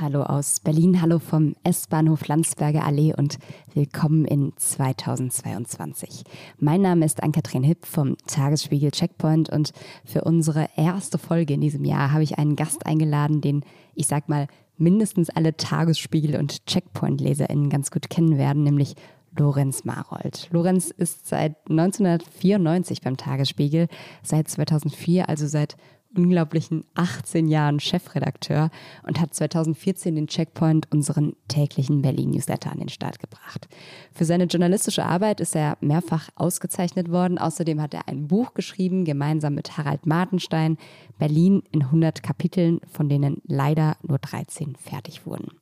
Hallo aus Berlin, hallo vom S-Bahnhof Landsberger Allee und willkommen in 2022. Mein Name ist Ann-Kathrin Hipp vom Tagesspiegel Checkpoint und für unsere erste Folge in diesem Jahr habe ich einen Gast eingeladen, den ich sag mal mindestens alle Tagesspiegel- und Checkpoint-LeserInnen ganz gut kennen werden, nämlich Lorenz Marold. Lorenz ist seit 1994 beim Tagesspiegel, seit 2004, also seit unglaublichen 18 Jahren Chefredakteur und hat 2014 den Checkpoint, unseren täglichen Berlin-Newsletter, an den Start gebracht. Für seine journalistische Arbeit ist er mehrfach ausgezeichnet worden. Außerdem hat er ein Buch geschrieben, gemeinsam mit Harald Martenstein, Berlin in 100 Kapiteln, von denen leider nur 13 fertig wurden.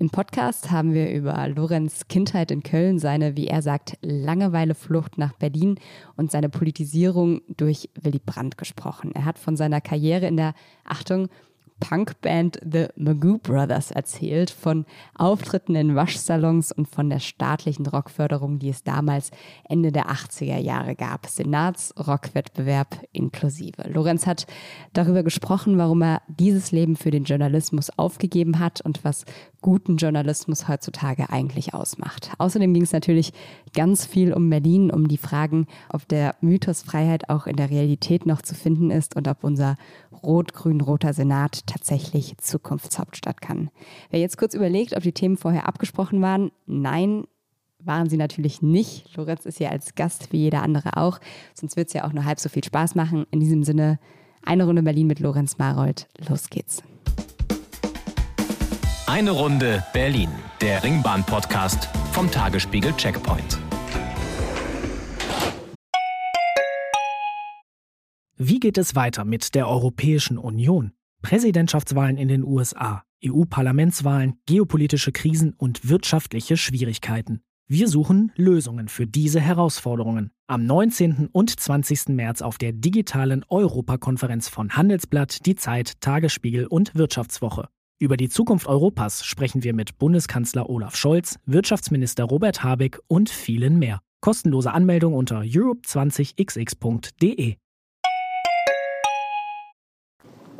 Im Podcast haben wir über Lorenz Kindheit in Köln, seine, wie er sagt, Langeweileflucht nach Berlin und seine Politisierung durch Willy Brandt gesprochen. Er hat von seiner Karriere in der, Achtung, Punkband The Magoo Brothers erzählt, von Auftritten in Waschsalons und von der staatlichen Rockförderung, die es damals Ende der 80er Jahre gab. Senats-Rockwettbewerb inklusive. Lorenz hat darüber gesprochen, warum er dieses Leben für den Journalismus aufgegeben hat und was guten Journalismus heutzutage eigentlich ausmacht. Außerdem ging es natürlich ganz viel um Berlin, um die Fragen, ob der Mythos Freiheit auch in der Realität noch zu finden ist und ob unser rot-grün-roter Senat tatsächlich Zukunftshauptstadt kann. Wer jetzt kurz überlegt, ob die Themen vorher abgesprochen waren, nein, waren sie natürlich nicht. Lorenz ist hier als Gast wie jeder andere auch, sonst wird es ja auch nur halb so viel Spaß machen. In diesem Sinne, eine Runde Berlin mit Lorenz Marold. Los geht's. Eine Runde Berlin, der Ringbahn-Podcast vom Tagesspiegel Checkpoint. Wie geht es weiter mit der Europäischen Union? Präsidentschaftswahlen in den USA, EU-Parlamentswahlen, geopolitische Krisen und wirtschaftliche Schwierigkeiten. Wir suchen Lösungen für diese Herausforderungen. Am 19. und 20. März auf der digitalen Europakonferenz von Handelsblatt, Die Zeit, Tagesspiegel und Wirtschaftswoche. Über die Zukunft Europas sprechen wir mit Bundeskanzler Olaf Scholz, Wirtschaftsminister Robert Habeck und vielen mehr. Kostenlose Anmeldung unter europe20xx.de.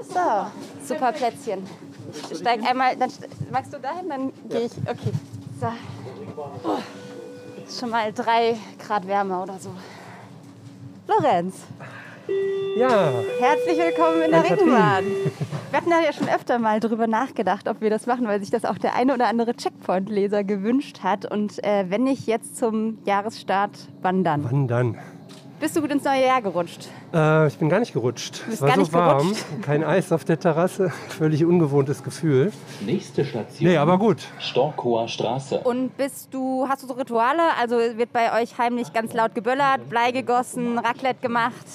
So, super Plätzchen. Ich steig einmal, dann magst du dahin, dann gehe ich. Okay. So. Oh, schon mal drei Grad Wärme oder so. Lorenz. Ja. Herzlich willkommen in der Ringbahn. Wir hatten ja schon öfter mal darüber nachgedacht, ob wir das machen, weil sich das auch der eine oder andere Checkpoint-Leser gewünscht hat. Und äh, wenn nicht jetzt zum Jahresstart, wann dann? Wann dann? Bist du gut ins neue Jahr gerutscht? Äh, ich bin gar nicht gerutscht. Du bist es war gar so nicht warm, gerutscht? kein Eis auf der Terrasse, völlig ungewohntes Gefühl. Nächste Station. Nee, aber gut. Storkower Straße. Und bist du, hast du so Rituale? Also wird bei euch heimlich ganz laut geböllert, Blei gegossen, Raclette gemacht?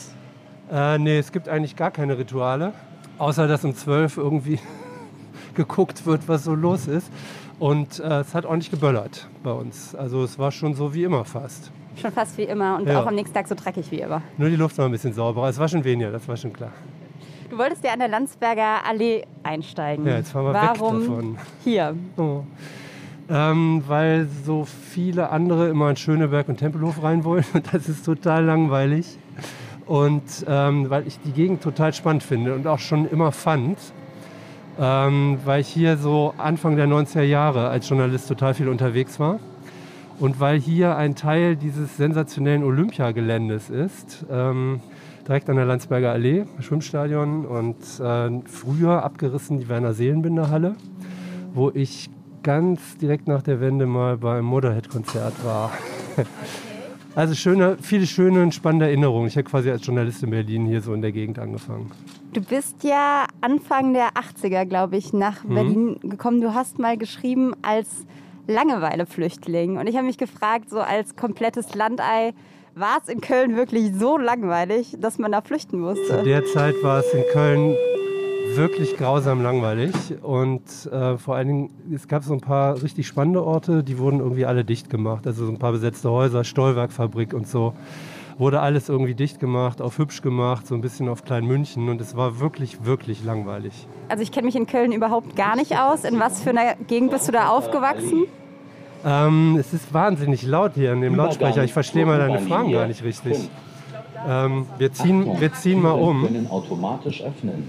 Äh, nee, es gibt eigentlich gar keine Rituale, außer dass um 12 irgendwie geguckt wird, was so los ist. Und äh, es hat auch nicht geböllert bei uns. Also es war schon so wie immer fast. Schon fast wie immer und Ja. auch am nächsten Tag so dreckig wie immer. Nur die Luft war ein bisschen sauberer. Es war schon weniger, das war schon klar. Du wolltest ja an der Landsberger Allee einsteigen. Ja, jetzt fahren wir Warum weg davon. hier? Oh. Ähm, weil so viele andere immer in Schöneberg und Tempelhof rein wollen und das ist total langweilig. Und ähm, weil ich die Gegend total spannend finde und auch schon immer fand, ähm, weil ich hier so Anfang der 90er Jahre als Journalist total viel unterwegs war. Und weil hier ein Teil dieses sensationellen Olympiageländes ist, ähm, direkt an der Landsberger Allee, Schwimmstadion und äh, früher abgerissen die Werner Seelenbinder Halle, wo ich ganz direkt nach der Wende mal beim Motorhead-Konzert war. Also schöne, viele schöne und spannende Erinnerungen. Ich habe quasi als Journalist in Berlin hier so in der Gegend angefangen. Du bist ja Anfang der 80er, glaube ich, nach Mhm. Berlin gekommen. Du hast mal geschrieben als Langeweile-Flüchtling. Und ich habe mich gefragt, so als komplettes Landei, war es in Köln wirklich so langweilig, dass man da flüchten Zu musste? der Zeit war es in Köln wirklich grausam langweilig und äh, vor allen Dingen, es gab so ein paar richtig spannende Orte, die wurden irgendwie alle dicht gemacht. Also so ein paar besetzte Häuser, Stollwerkfabrik und so. Wurde alles irgendwie dicht gemacht, auf hübsch gemacht, so ein bisschen auf Klein München und es war wirklich, wirklich langweilig. Also ich kenne mich in Köln überhaupt gar nicht aus. In was für einer Gegend bist du da aufgewachsen? Ähm, es ist wahnsinnig laut hier in dem Übergang Lautsprecher. Ich verstehe mal deine Fragen gar nicht richtig. Ähm, wir, ziehen, wir ziehen mal um. können automatisch öffnen.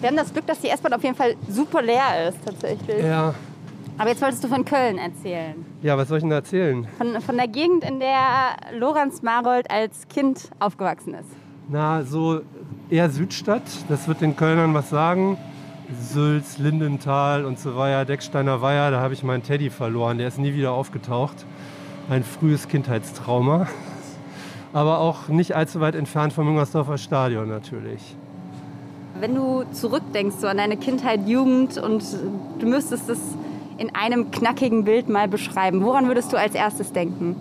Wir haben das Glück, dass die S-Bahn auf jeden Fall super leer ist, tatsächlich. Ja. Aber jetzt wolltest du von Köln erzählen. Ja, was soll ich denn erzählen? Von, von der Gegend, in der Lorenz Marold als Kind aufgewachsen ist. Na, so eher Südstadt. Das wird den Kölnern was sagen. Sülz, Lindenthal und so weiter, Decksteiner Weiher, da habe ich meinen Teddy verloren. Der ist nie wieder aufgetaucht. Ein frühes Kindheitstrauma. Aber auch nicht allzu weit entfernt vom Müngersdorfer Stadion natürlich. Wenn du zurückdenkst so an deine Kindheit, Jugend und du müsstest es in einem knackigen Bild mal beschreiben, woran würdest du als erstes denken?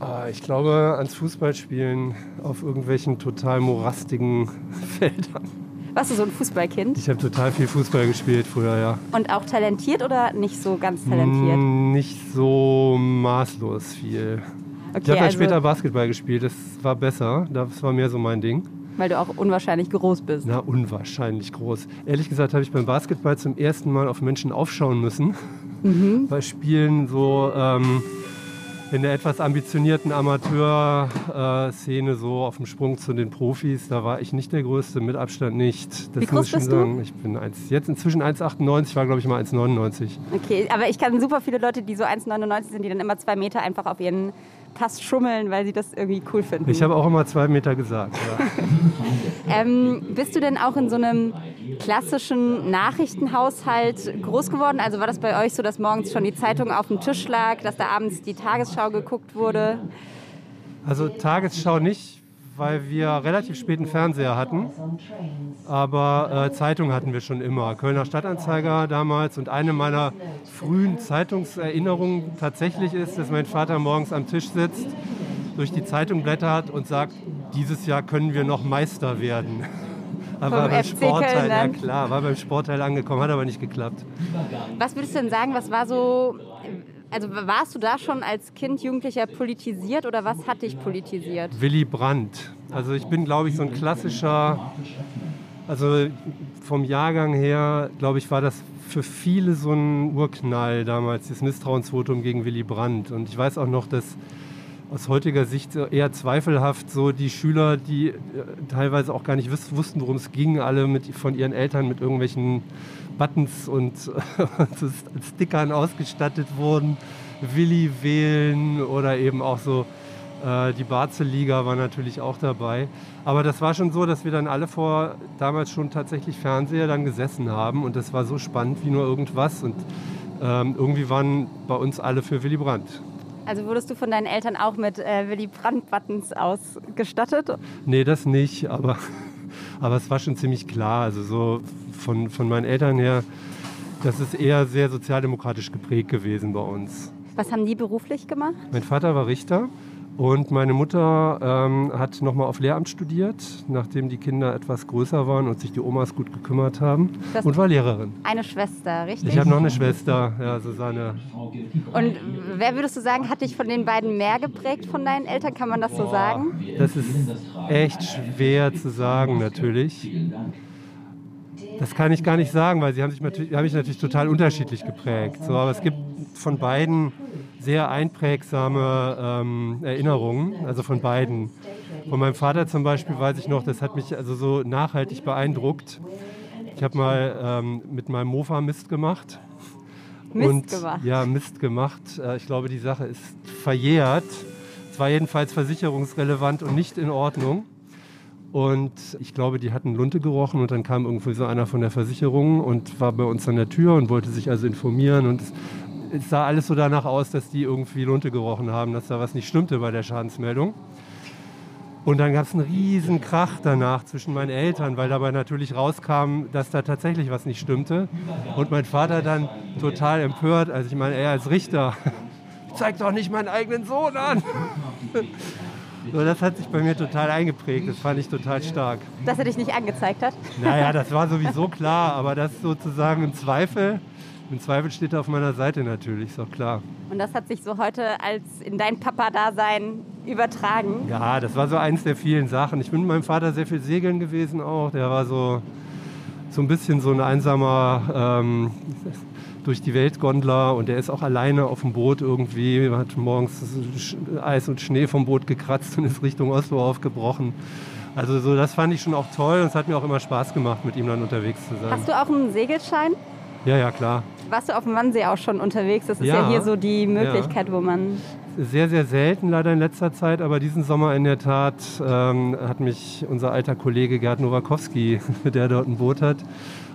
Ah, Ich glaube ans Fußballspielen auf irgendwelchen total morastigen Feldern. Warst du so ein Fußballkind? Ich habe total viel Fußball gespielt früher, ja. Und auch talentiert oder nicht so ganz talentiert? Mm, Nicht so maßlos viel. ich Okay, habe ja also, später Basketball gespielt, das war besser. Das war mehr so mein Ding. Weil du auch unwahrscheinlich groß bist. Na, unwahrscheinlich groß. Ehrlich gesagt habe ich beim Basketball zum ersten Mal auf Menschen aufschauen müssen. Mhm. Bei Spielen so ähm, in der etwas ambitionierten Amateur-Szene, so auf dem Sprung zu den Profis, da war ich nicht der Größte, mit Abstand nicht. Das Wie groß muss ich schon bist du? sagen. Ich bin eins, jetzt inzwischen 1,98, war glaube ich mal 1,99. Okay, aber ich kann super viele Leute, die so 1,99 sind, die dann immer zwei Meter einfach auf ihren Pass schummeln, weil sie das irgendwie cool finden. Ich habe auch immer zwei Meter gesagt. Ja. Ähm, bist du denn auch in so einem klassischen Nachrichtenhaushalt groß geworden? Also war das bei euch so, dass morgens schon die Zeitung auf dem Tisch lag, dass da abends die Tagesschau geguckt wurde? Also Tagesschau nicht, weil wir relativ spät einen Fernseher hatten. Aber äh, Zeitung hatten wir schon immer. Kölner Stadtanzeiger damals. Und eine meiner frühen Zeitungserinnerungen tatsächlich ist, dass mein Vater morgens am Tisch sitzt, durch die Zeitung blättert und sagt, dieses Jahr können wir noch Meister werden. Aber beim Sportteil, ja klar, war beim Sportteil angekommen, hat aber nicht geklappt. Was würdest du denn sagen, was war so, also warst du da schon als Kind, Jugendlicher politisiert oder was hat dich politisiert? Willy Brandt. Also ich bin, glaube ich, so ein klassischer, also vom Jahrgang her, glaube ich, war das für viele so ein Urknall damals, das Misstrauensvotum gegen Willy Brandt. Und ich weiß auch noch, dass aus heutiger Sicht eher zweifelhaft so die Schüler, die äh, teilweise auch gar nicht wussten, worum es ging, alle mit, von ihren Eltern mit irgendwelchen Buttons und so Stickern ausgestattet wurden, Willi wählen oder eben auch so äh, die Barzel-Liga war natürlich auch dabei. Aber das war schon so, dass wir dann alle vor damals schon tatsächlich Fernseher dann gesessen haben und das war so spannend wie nur irgendwas und ähm, irgendwie waren bei uns alle für Willy Brandt. Also wurdest du von deinen Eltern auch mit äh, Willy Brandt-Buttons ausgestattet? Nee, das nicht, aber, aber es war schon ziemlich klar. Also so von, von meinen Eltern her, das ist eher sehr sozialdemokratisch geprägt gewesen bei uns. Was haben die beruflich gemacht? Mein Vater war Richter und meine Mutter ähm, hat nochmal auf Lehramt studiert, nachdem die Kinder etwas größer waren und sich die Omas gut gekümmert haben Das- und war Lehrerin. Eine Schwester, richtig? Ich habe noch eine Schwester, ja, Susanne. Und wer würdest du sagen, hat dich von den beiden mehr geprägt von deinen Eltern? Kann man das so sagen? Das ist echt schwer zu sagen, natürlich. Das kann ich gar nicht sagen, weil sie haben, sich natürlich, haben mich natürlich total unterschiedlich geprägt. So, aber es gibt von beiden sehr einprägsame ähm, Erinnerungen, also von beiden. Von meinem Vater zum Beispiel weiß ich noch, das hat mich also so nachhaltig beeindruckt. Ich habe mal ähm, mit meinem Mofa Mist gemacht. Mist und, gemacht. Ja, Mist gemacht. Äh, Ich glaube, die Sache ist verjährt. Es war jedenfalls versicherungsrelevant und nicht in Ordnung. Und ich glaube, die hatten Lunte gerochen und dann kam irgendwie so einer von der Versicherung und war bei uns an der Tür und wollte sich also informieren. Und es, es sah alles so danach aus, dass die irgendwie Lunte gerochen haben, dass da was nicht stimmte bei der Schadensmeldung. Und dann gab es einen riesen Krach danach zwischen meinen Eltern, weil dabei natürlich rauskam, dass da tatsächlich was nicht stimmte. Und mein Vater dann total empört, also ich meine, er als Richter, zeig doch nicht meinen eigenen Sohn an. So, das hat sich bei mir total eingeprägt, das fand ich total stark. Dass er dich nicht angezeigt hat? Naja, das war sowieso klar, aber das sozusagen im Zweifel, im Zweifel steht er auf meiner Seite natürlich, ist doch klar. Und das hat sich so heute als in dein Papa-Dasein übertragen. Ja, das war so eins der vielen Sachen. Ich bin mit meinem Vater sehr viel segeln gewesen auch. Der war so, so ein bisschen so ein einsamer ähm, durch die Welt Gondler und der ist auch alleine auf dem Boot irgendwie, hat morgens Eis und Schnee vom Boot gekratzt und ist Richtung Oslo aufgebrochen. Also so, das fand ich schon auch toll und es hat mir auch immer Spaß gemacht, mit ihm dann unterwegs zu sein. Hast du auch einen Segelschein? Ja, ja, klar. Warst du auf dem Wannsee auch schon unterwegs? Das ist ja, Ja. hier so die Möglichkeit, wo man. Sehr, sehr selten leider in letzter Zeit, aber diesen Sommer in der Tat ähm, hat mich unser alter Kollege Gerd Nowakowski, der dort ein Boot hat,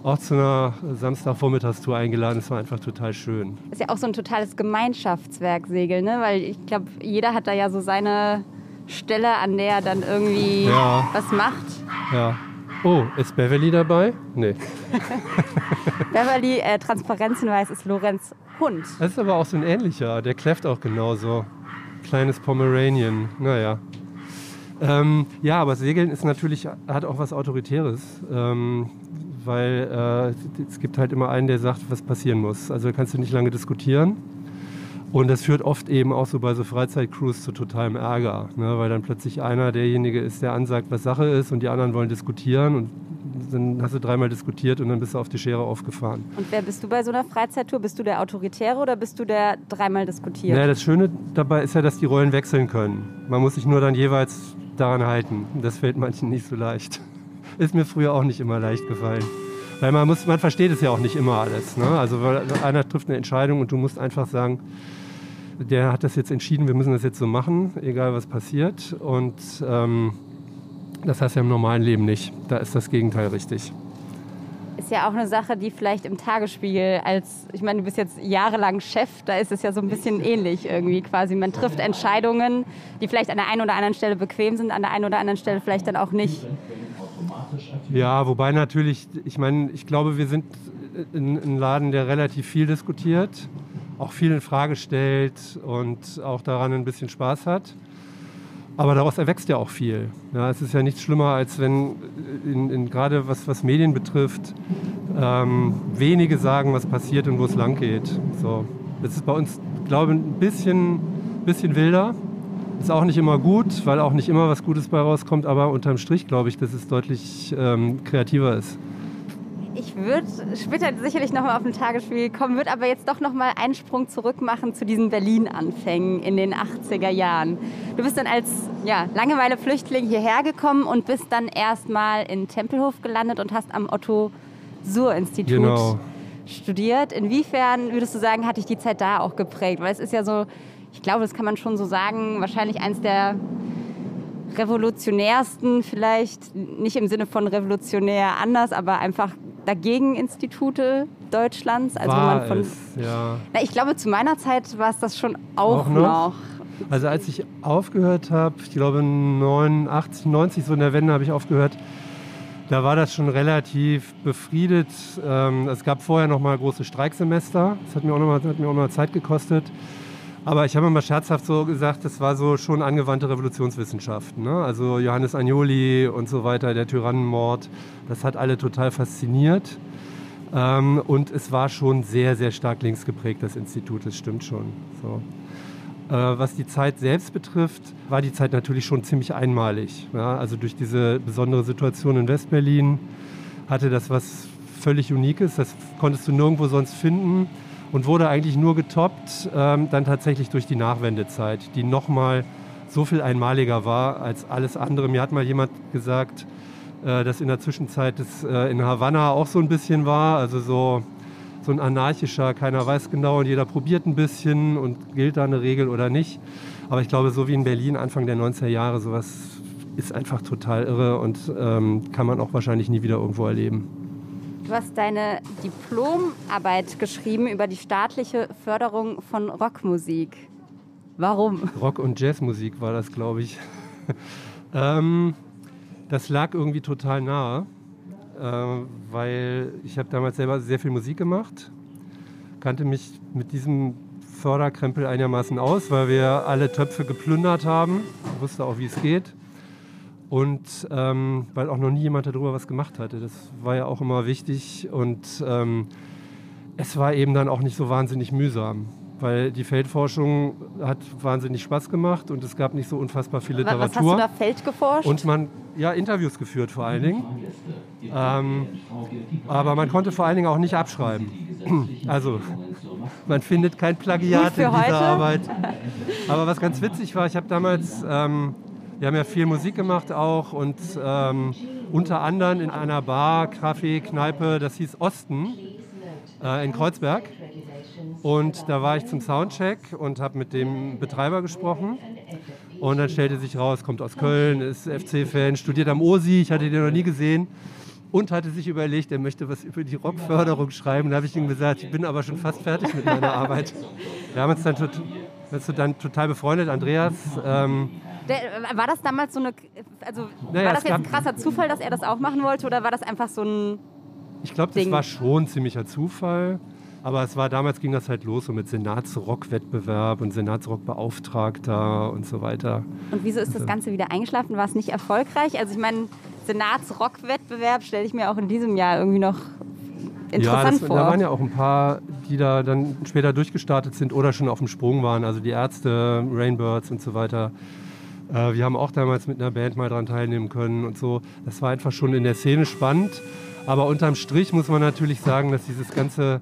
auch zu einer Samstagvormittagstour eingeladen. Es war einfach total schön. Ist ja auch so ein totales Gemeinschaftswerk Segel, ne? Weil ich glaube, jeder hat da ja so seine Stelle, an der er dann irgendwie Ja. was macht. Ja. Oh, ist Beverly dabei? Nee. Beverly, äh, Transparenzhinweis ist Lorenz Hund. Das ist aber auch so ein ähnlicher. Der kläfft auch genauso. Kleines Pomeranian. Naja. Ähm, ja, aber Segeln ist natürlich, hat auch was Autoritäres. Ähm, weil äh, es gibt halt immer einen, der sagt, was passieren muss. Also da kannst du nicht lange diskutieren. Und das führt oft eben auch so bei so Freizeitcruise zu totalem Ärger, ne? weil dann plötzlich einer derjenige ist, der ansagt, was Sache ist und die anderen wollen diskutieren und dann hast du dreimal diskutiert und dann bist du auf die Schere aufgefahren. Und wer bist du bei so einer Freizeittour? Bist du der Autoritäre oder bist du der dreimal diskutiert? Naja, das Schöne dabei ist ja, dass die Rollen wechseln können. Man muss sich nur dann jeweils daran halten. Das fällt manchen nicht so leicht. Ist mir früher auch nicht immer leicht gefallen. Weil man, muss, man versteht es ja auch nicht immer alles. Ne? Also weil einer trifft eine Entscheidung und du musst einfach sagen, der hat das jetzt entschieden, wir müssen das jetzt so machen, egal was passiert. Und ähm, das heißt ja im normalen Leben nicht. Da ist das Gegenteil richtig. Ist ja auch eine Sache, die vielleicht im Tagesspiegel als, ich meine, du bist jetzt jahrelang Chef, da ist es ja so ein bisschen ähnlich irgendwie quasi. Man trifft Entscheidungen, die vielleicht an der einen oder anderen Stelle bequem sind, an der einen oder anderen Stelle vielleicht dann auch nicht. Ja, wobei natürlich, ich meine, ich glaube, wir sind ein ein Laden, der relativ viel diskutiert, auch viel in Frage stellt und auch daran ein bisschen Spaß hat. Aber daraus erwächst ja auch viel. Ja, es ist ja nichts schlimmer, als wenn in, in, gerade was, was Medien betrifft, ähm, wenige sagen, was passiert und wo es lang geht. So. Das ist bei uns, glaube ich, ein bisschen, bisschen wilder. Ist auch nicht immer gut, weil auch nicht immer was Gutes bei rauskommt, aber unterm Strich glaube ich, dass es deutlich ähm, kreativer ist. Ich würde später sicherlich nochmal auf den Tagesspiegel kommen, würde aber jetzt doch nochmal einen Sprung zurück machen zu diesen Berlin-Anfängen in den 80er Jahren. Du bist dann als ja, Langeweile-Flüchtling hierher gekommen und bist dann erstmal in Tempelhof gelandet und hast am Otto-Suhr-Institut Genau. studiert. Inwiefern würdest du sagen, hat dich die Zeit da auch geprägt? Weil es ist ja so, ich glaube, das kann man schon so sagen, wahrscheinlich eins der revolutionärsten, vielleicht nicht im Sinne von revolutionär anders, aber einfach dagegen Institute Deutschlands. Also War man von, es, ja. na, ich glaube, zu meiner Zeit war es das schon auch, Auch noch? noch. Also als ich aufgehört habe, ich glaube 89, 90, so in der Wende habe ich aufgehört, da war das schon relativ befriedet. Ähm, es gab vorher noch mal große Streiksemester. Das hat mir auch noch mal, hat mir auch noch mal Zeit gekostet. Aber ich habe immer scherzhaft so gesagt, das war so schon angewandte Revolutionswissenschaft. Ne? Also Johannes Agnoli und so weiter, der Tyrannenmord, das hat alle total fasziniert. Ähm, und es war schon sehr, sehr stark links geprägt, das Institut, das stimmt schon. So. Äh, was die Zeit selbst betrifft, war die Zeit natürlich schon ziemlich einmalig. Ja? Also durch diese besondere Situation in Westberlin hatte das was völlig Unikes. Das konntest du nirgendwo sonst finden und wurde eigentlich nur getoppt ähm, dann tatsächlich durch die Nachwendezeit, die nochmal so viel einmaliger war als alles andere. Mir hat mal jemand gesagt, äh, dass in der Zwischenzeit das äh, in Havanna auch so ein bisschen war, also so, so ein anarchischer, keiner weiß genau und jeder probiert ein bisschen und gilt da eine Regel oder nicht. Aber ich glaube, so wie in Berlin Anfang der 90er Jahre, sowas ist einfach total irre und ähm, kann man auch wahrscheinlich nie wieder irgendwo erleben. Du hast deine Diplomarbeit geschrieben über die staatliche Förderung von Rockmusik. Warum? Rock- und Jazzmusik war das, glaube ich. ähm, das lag irgendwie total nahe, äh, weil ich habe damals selber sehr viel Musik gemacht, kannte mich mit diesem Förderkrempel einigermaßen aus, weil wir alle Töpfe geplündert haben, wusste auch, wie es geht. Und ähm, weil auch noch nie jemand darüber was gemacht hatte. Das war ja auch immer wichtig. Und ähm, es war eben dann auch nicht so wahnsinnig mühsam, weil die Feldforschung hat wahnsinnig Spaß gemacht und es gab nicht so unfassbar viel Was hast Literatur. du da Feld geforscht? Und man, ja, Interviews geführt vor allen Dingen. Ähm, aber man konnte vor allen Dingen auch nicht abschreiben. Also, man findet kein Plagiat in dieser heute. Arbeit. Aber was ganz witzig war, ich habe damals ähm, Wir haben ja viel Musik gemacht auch und ähm, unter anderem in einer Bar, Café, Kneipe, das hieß Osten äh, in Kreuzberg. Und da war ich zum Soundcheck und habe mit dem Betreiber gesprochen. Und dann stellte sich raus, kommt aus Köln, ist FC-Fan, studiert am OSI, ich hatte den noch nie gesehen. Und hatte sich überlegt, er möchte was über die Rockförderung schreiben. Da habe ich ihm gesagt, ich bin aber schon fast fertig mit meiner Arbeit. Wir haben uns dann, tot, dann total befreundet, Andreas. Ähm, Der, war das damals so eine, also Naja, war das jetzt ein krasser Zufall, dass er das auch machen wollte oder war das einfach so ein, Ich glaube, das Ding. war schon ein ziemlicher Zufall. Aber es war damals ging das halt los so mit Senatsrock-Wettbewerb und Senatsrock-Beauftragter und so weiter. und wieso ist das Ganze wieder eingeschlafen? War es nicht erfolgreich? Also ich meine, Senatsrock-Wettbewerb stelle ich mir auch in diesem Jahr irgendwie noch ja, interessant das, vor. da waren ja auch ein paar, die da dann später durchgestartet sind oder schon auf dem Sprung waren. Also die Ärzte, Rainbirds und so weiter. Äh, wir haben auch damals mit einer Band mal dran teilnehmen können und so. Das war einfach schon in der Szene spannend. Aber unterm Strich muss man natürlich sagen, dass dieses ganze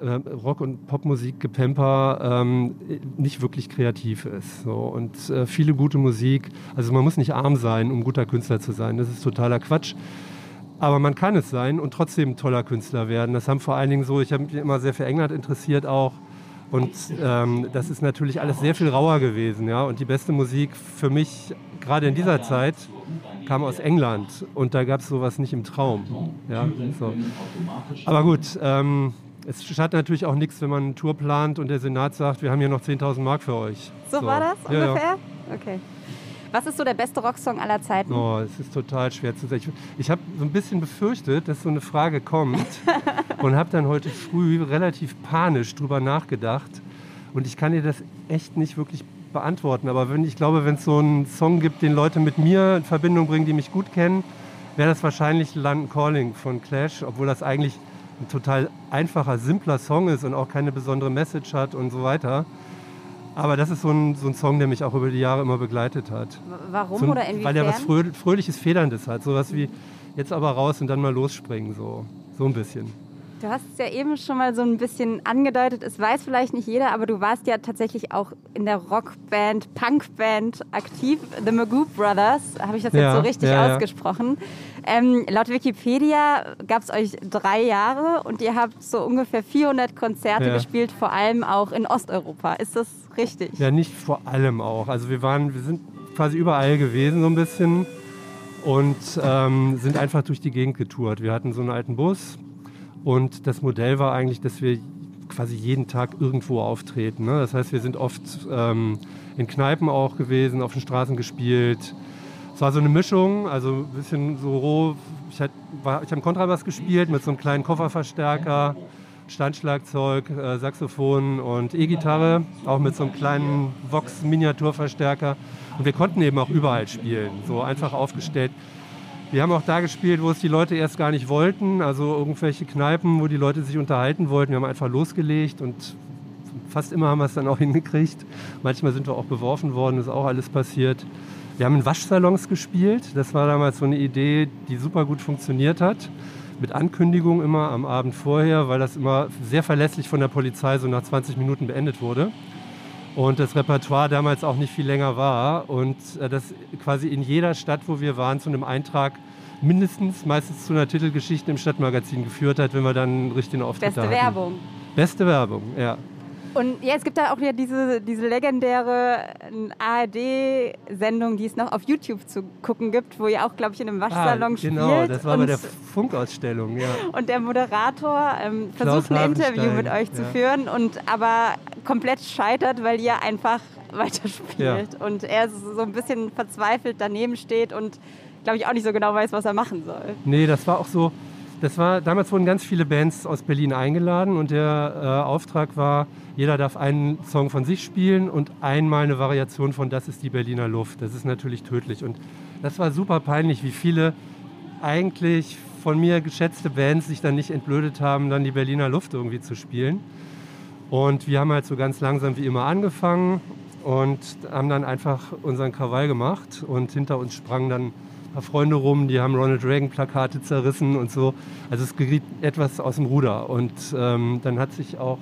äh, Rock- und Popmusik-Gepemper ähm, nicht wirklich kreativ ist. So. Und äh, viele gute Musik, also man muss nicht arm sein, um guter Künstler zu sein. Das ist totaler Quatsch. Aber man kann es sein und trotzdem ein toller Künstler werden. Das haben vor allen Dingen so, ich habe mich immer sehr für England interessiert auch. Und ähm, das ist natürlich alles sehr viel rauer gewesen. Ja? Und die beste Musik für mich, gerade in dieser Zeit, kam aus England. Und da gab es sowas nicht im Traum. Ja? So. Aber gut, ähm, es schadet natürlich auch nichts, wenn man eine Tour plant und der Senat sagt, wir haben hier noch 10.000 Mark für euch. so, war das Ja, ja. ungefähr? Okay. Was ist so der beste Rocksong aller Zeiten? Oh, es ist total schwer zu sagen. Ich, ich habe so ein bisschen befürchtet, dass so eine Frage kommt und habe dann heute früh relativ panisch drüber nachgedacht. Und ich kann dir das echt nicht wirklich beantworten. Aber wenn, ich glaube, wenn es so einen Song gibt, den Leute mit mir in Verbindung bringen, die mich gut kennen, wäre das wahrscheinlich London Calling von Clash, obwohl das eigentlich ein total einfacher, simpler Song ist und auch keine besondere Message hat und so weiter. Aber das ist so ein, so ein Song, der mich auch über die Jahre immer begleitet hat. Warum So ein- oder inwiefern? Weil der was Frö Fröhliches, Federndes hat. Sowas wie jetzt aber raus und dann mal losspringen. So, so ein bisschen. Du hast es ja eben schon mal so ein bisschen angedeutet. Es weiß vielleicht nicht jeder, aber du warst ja tatsächlich auch in der Rockband, Punkband aktiv. The Magoo Brothers, habe ich das jetzt Ja, so richtig ja, ja. ausgesprochen. Ähm, laut Wikipedia gab es euch drei Jahre und ihr habt so ungefähr 400 Konzerte Ja. gespielt, vor allem auch in Osteuropa. Ist das richtig? Ja, nicht vor allem auch. Also wir waren, wir sind quasi überall gewesen so ein bisschen und ähm, sind einfach durch die Gegend getourt. Wir hatten so einen alten Bus und das Modell war eigentlich, dass wir quasi jeden Tag irgendwo auftreten. Ne? Das heißt, wir sind oft ähm, in Kneipen auch gewesen, auf den Straßen gespielt. Es war so eine Mischung, also ein bisschen so roh. Ich, ich habe Kontrabass gespielt mit so einem kleinen Kofferverstärker, Standschlagzeug, äh, Saxophon und E-Gitarre, auch mit so einem kleinen Vox-Miniaturverstärker. Und wir konnten eben auch überall spielen, so einfach aufgestellt. Wir haben auch da gespielt, wo es die Leute erst gar nicht wollten, also irgendwelche Kneipen, wo die Leute sich unterhalten wollten. Wir haben einfach losgelegt und fast immer haben wir es dann auch hingekriegt. Manchmal sind wir auch beworfen worden, ist auch alles passiert. Wir haben in Waschsalons gespielt. Das war damals so eine Idee, die super gut funktioniert hat. Mit Ankündigung immer am Abend vorher, weil das immer sehr verlässlich von der Polizei so nach 20 Minuten beendet wurde. Und das Repertoire damals auch nicht viel länger war. Und äh, das quasi in jeder Stadt, wo wir waren, zu einem Eintrag mindestens, meistens zu einer Titelgeschichte im Stadtmagazin geführt hat, wenn wir dann einen richtigen Auftritt Beste hatten. Werbung. Beste Werbung, ja. Und ja, es gibt da auch wieder diese, diese legendäre ARD-Sendung, die es noch auf YouTube zu gucken gibt, wo ihr auch, glaube ich, in einem Waschsalon ah, genau, spielt. das war bei der Funkausstellung, ja. und der Moderator ähm, versucht ein Interview mit euch zu ja. führen und aber komplett scheitert, weil ihr einfach weiterspielt. Und er so ein bisschen verzweifelt daneben steht und, glaube ich, auch nicht so genau weiß, was er machen soll. Nee, das war auch so. Das war, damals wurden ganz viele Bands aus Berlin eingeladen und der äh, Auftrag war, jeder darf einen Song von sich spielen und einmal eine Variation von Das ist die Berliner Luft. Das ist natürlich tödlich. Und das war super peinlich, wie viele eigentlich von mir geschätzte Bands sich dann nicht entblödet haben, dann die Berliner Luft irgendwie zu spielen. Und wir haben halt so ganz langsam wie immer angefangen und haben dann einfach unseren Krawall gemacht und hinter uns sprangen dann paar Freunde rum, die haben Ronald Reagan Plakate zerrissen und so. Also es geriet etwas aus dem Ruder und ähm, dann hat sich auch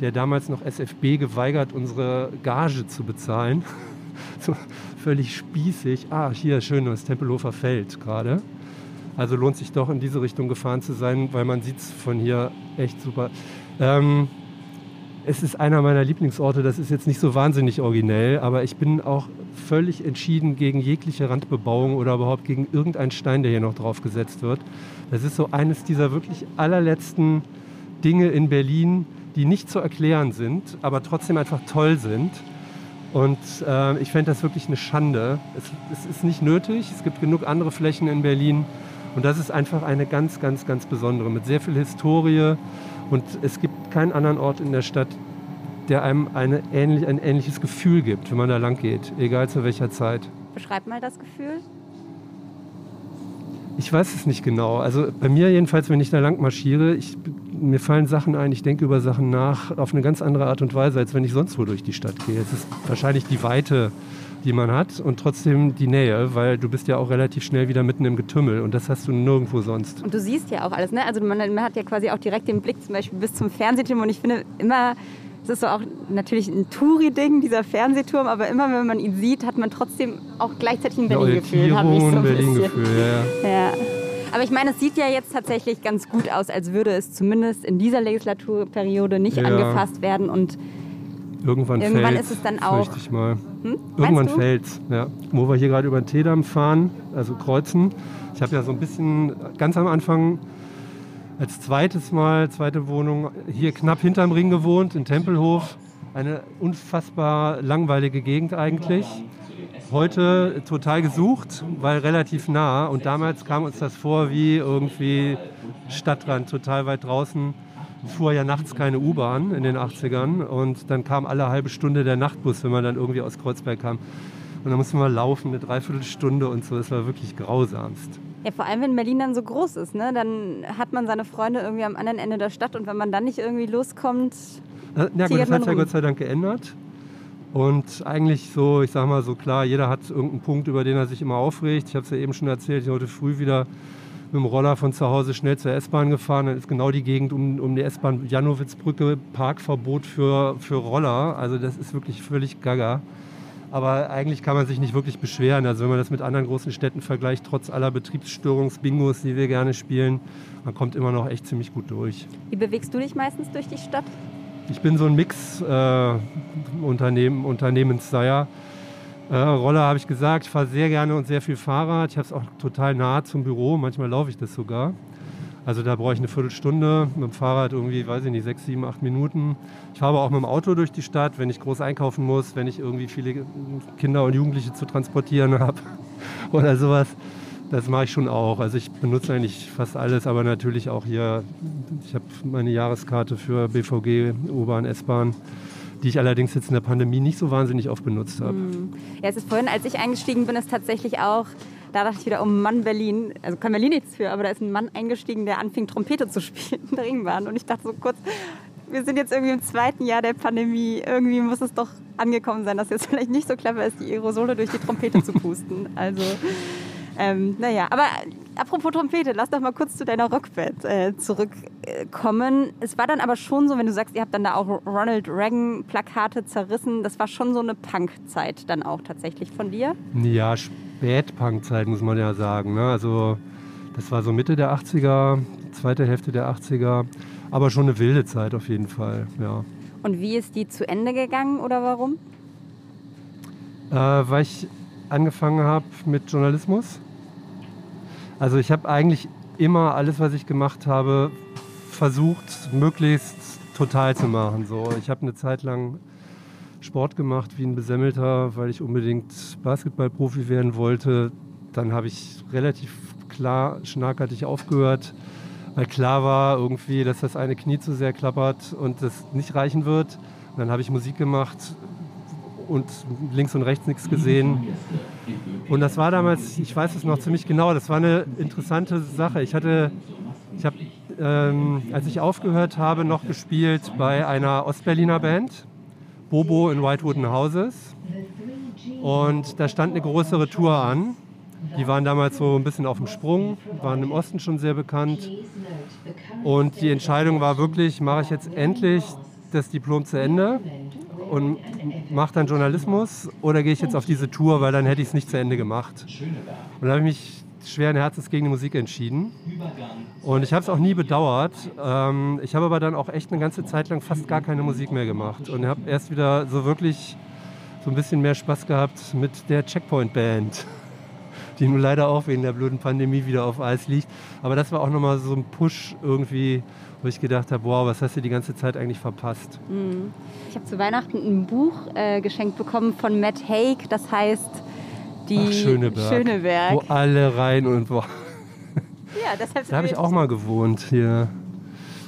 der damals noch SFB geweigert, unsere Gage zu bezahlen. so völlig spießig. Ah, hier schönes Tempelhofer Feld gerade. Also lohnt sich doch in diese Richtung gefahren zu sein, weil man sieht es von hier echt super. Ähm, es ist einer meiner Lieblingsorte, das ist jetzt nicht so wahnsinnig originell, aber ich bin auch völlig entschieden gegen jegliche Randbebauung oder überhaupt gegen irgendeinen Stein, der hier noch drauf gesetzt wird. Das ist so eines dieser wirklich allerletzten Dinge in Berlin, die nicht zu erklären sind, aber trotzdem einfach toll sind. Und äh, ich fände das wirklich eine Schande. Es, es ist nicht nötig, es gibt genug andere Flächen in Berlin. Und das ist einfach eine ganz, ganz, ganz besondere, mit sehr viel Historie. Und es gibt keinen anderen Ort in der Stadt, der einem eine ähnlich, ein ähnliches Gefühl gibt, wenn man da lang geht, egal zu welcher Zeit. Beschreib mal das Gefühl. Ich weiß es nicht genau. Also bei mir jedenfalls, wenn ich da lang marschiere, ich, mir fallen Sachen ein, ich denke über Sachen nach auf eine ganz andere Art und Weise, als wenn ich sonst wo durch die Stadt gehe. Es ist wahrscheinlich die Weite, die man hat und trotzdem die Nähe, weil du bist ja auch relativ schnell wieder mitten im Getümmel und das hast du nirgendwo sonst. Und du siehst ja auch alles, ne? Also man, man hat ja quasi auch direkt den Blick zum Beispiel bis zum Fernsehturm und ich finde immer, es ist so auch natürlich ein Touri-Ding, dieser Fernsehturm, aber immer wenn man ihn sieht, hat man trotzdem auch gleichzeitig ein Berlin-Gefühl. habe ich so ein Berlin-Gefühl, ja. ja. Aber ich meine, es sieht ja jetzt tatsächlich ganz gut aus, als würde es zumindest in dieser Legislaturperiode nicht Ja. angefasst werden und Irgendwann, Irgendwann fällt's, ist es dann auch- ich mal. hm? Irgendwann fällt's, ja. Wo wir hier gerade über den Teedamm fahren, also kreuzen. Ich habe ja so ein bisschen ganz am Anfang als zweites Mal, zweite Wohnung, hier knapp hinterm Ring gewohnt, in Tempelhof. Eine unfassbar langweilige Gegend eigentlich. Heute total gesucht, weil relativ nah. Und damals kam uns das vor wie irgendwie Stadtrand, total weit draußen. Fuhr ja nachts keine U-Bahn in den 80ern. Und dann kam alle halbe Stunde der Nachtbus, wenn man dann irgendwie aus Kreuzberg kam. Und dann mussten wir laufen, eine Dreiviertelstunde und so. Das war wirklich grausamst. Ja, vor allem wenn Berlin dann so groß ist, ne? Dann hat man seine Freunde irgendwie am anderen Ende der Stadt und wenn man dann nicht irgendwie loskommt, Äh, Ja, gut, das hat sich ja. Gott sei Dank geändert. Und eigentlich so, ich sag mal so klar, jeder hat irgendeinen Punkt, über den er sich immer aufregt. Ich habe es ja eben schon erzählt, ich heute früh wieder mit dem Roller von zu Hause schnell zur S-Bahn gefahren. Dann ist genau die Gegend um, um die S-Bahn Janowitzbrücke Parkverbot für, für Roller. Also das ist wirklich völlig gaga. Aber eigentlich kann man sich nicht wirklich beschweren. Also wenn man das mit anderen großen Städten vergleicht, trotz aller Betriebsstörungsbingos, die wir gerne spielen, man kommt immer noch echt ziemlich gut durch. wie bewegst du dich meistens durch die Stadt? Ich bin so ein Mix-Unternehmen, Unternehmen, Unternehmensseier. Äh, Roller habe ich gesagt, ich fahre sehr gerne und sehr viel Fahrrad. Ich habe es auch total nah zum Büro, manchmal laufe ich das sogar. Also da brauche ich eine Viertelstunde, mit dem Fahrrad irgendwie, weiß ich nicht, sechs, sieben, acht Minuten. Ich fahre auch mit dem Auto durch die Stadt, wenn ich groß einkaufen muss, wenn ich irgendwie viele Kinder und Jugendliche zu transportieren habe oder sowas. Das mache ich schon auch. Also ich benutze eigentlich fast alles, aber natürlich auch hier, ich habe meine Jahreskarte für BVG, U-Bahn, S-Bahn, die ich allerdings jetzt in der Pandemie nicht so wahnsinnig oft benutzt habe. Ja, es ist vorhin, als ich eingestiegen bin, ist tatsächlich auch, da dachte ich wieder, oh Mann, Berlin, also kann Berlin nichts für, aber da ist ein Mann eingestiegen, der anfing, Trompete zu spielen in der Ringbahn. Und ich dachte so kurz, wir sind jetzt irgendwie im zweiten Jahr der Pandemie, irgendwie muss es doch angekommen sein, dass jetzt vielleicht nicht so clever ist, die Aerosole durch die Trompete zu pusten. Also, ähm, naja, aber apropos Trompete, lass doch mal kurz zu deiner Rockband äh, zurückkommen. Es war dann aber schon so, wenn du sagst, ihr habt dann da auch Ronald Reagan Plakate zerrissen, das war schon so eine Punkzeit dann auch tatsächlich von dir. Ja, Spätpunk-Zeit muss man ja sagen. Ne? Also das war so Mitte der 80er, zweite Hälfte der 80er, aber schon eine wilde Zeit auf jeden Fall. Ja. Und wie ist die zu Ende gegangen oder warum? Äh, weil ich angefangen habe mit Journalismus. Also ich habe eigentlich immer alles, was ich gemacht habe, versucht, möglichst total zu machen. So, ich habe eine Zeit lang Sport gemacht wie ein Besemmelter, weil ich unbedingt Basketballprofi werden wollte. Dann habe ich relativ klar schnarkartig aufgehört, weil klar war irgendwie, dass das eine Knie zu sehr klappert und das nicht reichen wird. Und dann habe ich Musik gemacht und links und rechts nichts gesehen. Und das war damals, ich weiß es noch ziemlich genau, das war eine interessante Sache. Ich hatte, ich habe, ähm, als ich aufgehört habe, noch gespielt bei einer Ostberliner Band, Bobo in Whitewooden Houses. Und da stand eine größere Tour an. Die waren damals so ein bisschen auf dem Sprung, waren im Osten schon sehr bekannt. Und die Entscheidung war wirklich, mache ich jetzt endlich das Diplom zu Ende und mache dann Journalismus oder gehe ich jetzt auf diese Tour, weil dann hätte ich es nicht zu Ende gemacht. Und da habe ich mich schweren Herzens gegen die Musik entschieden. Und ich habe es auch nie bedauert. Ähm, ich habe aber dann auch echt eine ganze Zeit lang fast gar keine Musik mehr gemacht und habe erst wieder so wirklich so ein bisschen mehr Spaß gehabt mit der Checkpoint Band, die nun leider auch wegen der blöden Pandemie wieder auf Eis liegt. Aber das war auch nochmal so ein Push irgendwie, wo ich gedacht habe, wow, was hast du die ganze Zeit eigentlich verpasst? Ich habe zu Weihnachten ein Buch äh, geschenkt bekommen von Matt Haig, das heißt die Ach, Schöneberg. Schöneberg. Wo alle rein und wo. Ja, deshalb Da habe ich auch mal gewohnt, hier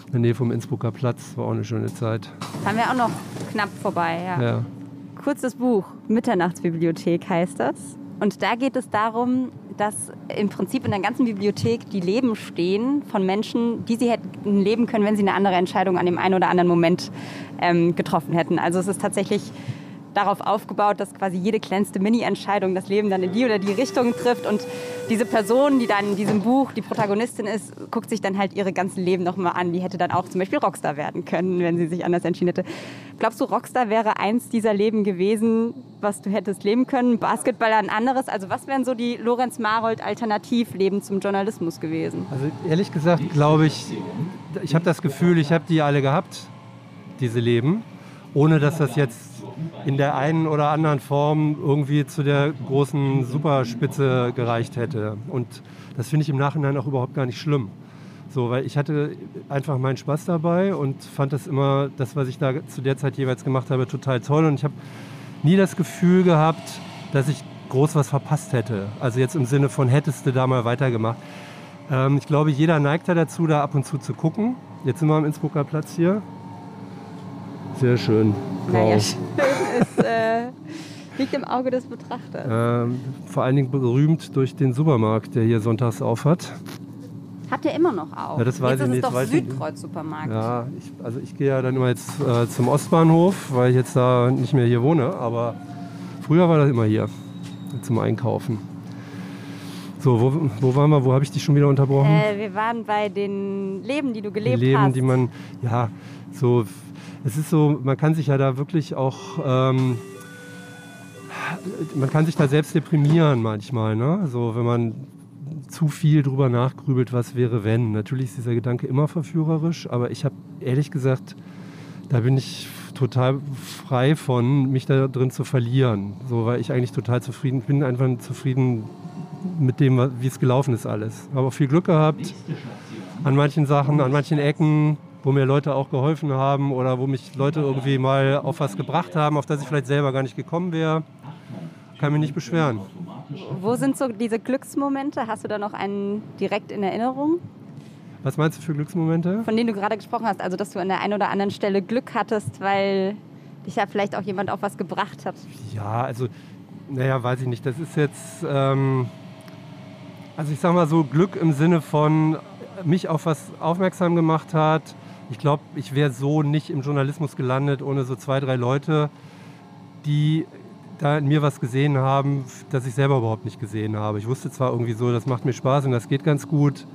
in der Nähe vom Innsbrucker Platz. War auch eine schöne Zeit. Haben wir auch noch knapp vorbei, ja. Ja. Kurzes Buch, Mitternachtsbibliothek heißt das. Und da geht es darum, dass im Prinzip in der ganzen Bibliothek die Leben stehen von Menschen, die sie hätten leben können, wenn sie eine andere Entscheidung an dem einen oder anderen Moment ähm, getroffen hätten. Also es ist tatsächlich darauf aufgebaut, dass quasi jede kleinste Mini-Entscheidung das Leben dann in die oder die Richtung trifft. Und diese Person, die dann in diesem Buch die Protagonistin ist, guckt sich dann halt ihre ganzen Leben nochmal an. Die hätte dann auch zum Beispiel Rockstar werden können, wenn sie sich anders entschieden hätte. Glaubst du, Rockstar wäre eins dieser Leben gewesen, was du hättest leben können? Basketballer ein anderes? Also was wären so die Lorenz Marold Alternativleben zum Journalismus gewesen? Also ehrlich gesagt glaube ich, ich habe das Gefühl, ich habe die alle gehabt, diese Leben, ohne dass das jetzt in der einen oder anderen Form irgendwie zu der großen Superspitze gereicht hätte. Und das finde ich im Nachhinein auch überhaupt gar nicht schlimm. So, weil ich hatte einfach meinen Spaß dabei und fand das immer, das, was ich da zu der Zeit jeweils gemacht habe, total toll. Und ich habe nie das Gefühl gehabt, dass ich groß was verpasst hätte. Also jetzt im Sinne von hättest du da mal weitergemacht. Ähm, ich glaube, jeder neigt da dazu, da ab und zu zu gucken. Jetzt sind wir am Innsbrucker Platz hier. Sehr schön. Naja, Wow. schön ist, äh, liegt im Auge des Betrachters. Ähm, vor allen Dingen berühmt durch den Supermarkt, der hier sonntags auf hat. Hat der immer noch auf? Ja, das weiß Jetzt ich ist nicht, es doch. Südkreuz-Supermarkt. Ja, ich, also ich gehe ja dann immer jetzt äh, zum Ostbahnhof, weil ich jetzt da nicht mehr hier wohne. Aber früher war das immer hier zum Einkaufen. So, wo, wo waren wir? Wo habe ich dich schon wieder unterbrochen? Äh, wir waren bei den Leben, die du gelebt Leben, hast. die man, ja, so, es ist so, man kann sich ja da wirklich auch, ähm, man kann sich da selbst deprimieren manchmal, ne? So, wenn man zu viel drüber nachgrübelt, was wäre, wenn. Natürlich ist dieser Gedanke immer verführerisch, aber ich habe ehrlich gesagt, da bin ich total frei von, mich da drin zu verlieren. So, weil ich eigentlich total zufrieden bin, einfach zufrieden mit dem, wie es gelaufen ist alles. Habe auch viel Glück gehabt an manchen Sachen, an manchen Ecken, wo mir Leute auch geholfen haben oder wo mich Leute irgendwie mal auf was gebracht haben, auf das ich vielleicht selber gar nicht gekommen wäre. Kann mich nicht beschweren. Wo sind so diese Glücksmomente? Hast du da noch einen direkt in Erinnerung, Was meinst du für Glücksmomente? von denen du gerade gesprochen hast? Also, dass du an der einen oder anderen Stelle Glück hattest, weil dich ja vielleicht auch jemand auf was gebracht hat. Ja, also, naja, weiß ich nicht. Das ist jetzt, ähm, also ich sag mal so, Glück im Sinne von mich auf was aufmerksam gemacht hat. Ich glaube, ich wäre so nicht im Journalismus gelandet ohne so zwei, drei Leute, die da in mir was gesehen haben, das ich selber überhaupt nicht gesehen habe. Ich wusste zwar irgendwie so, das macht mir Spaß und das geht ganz gut,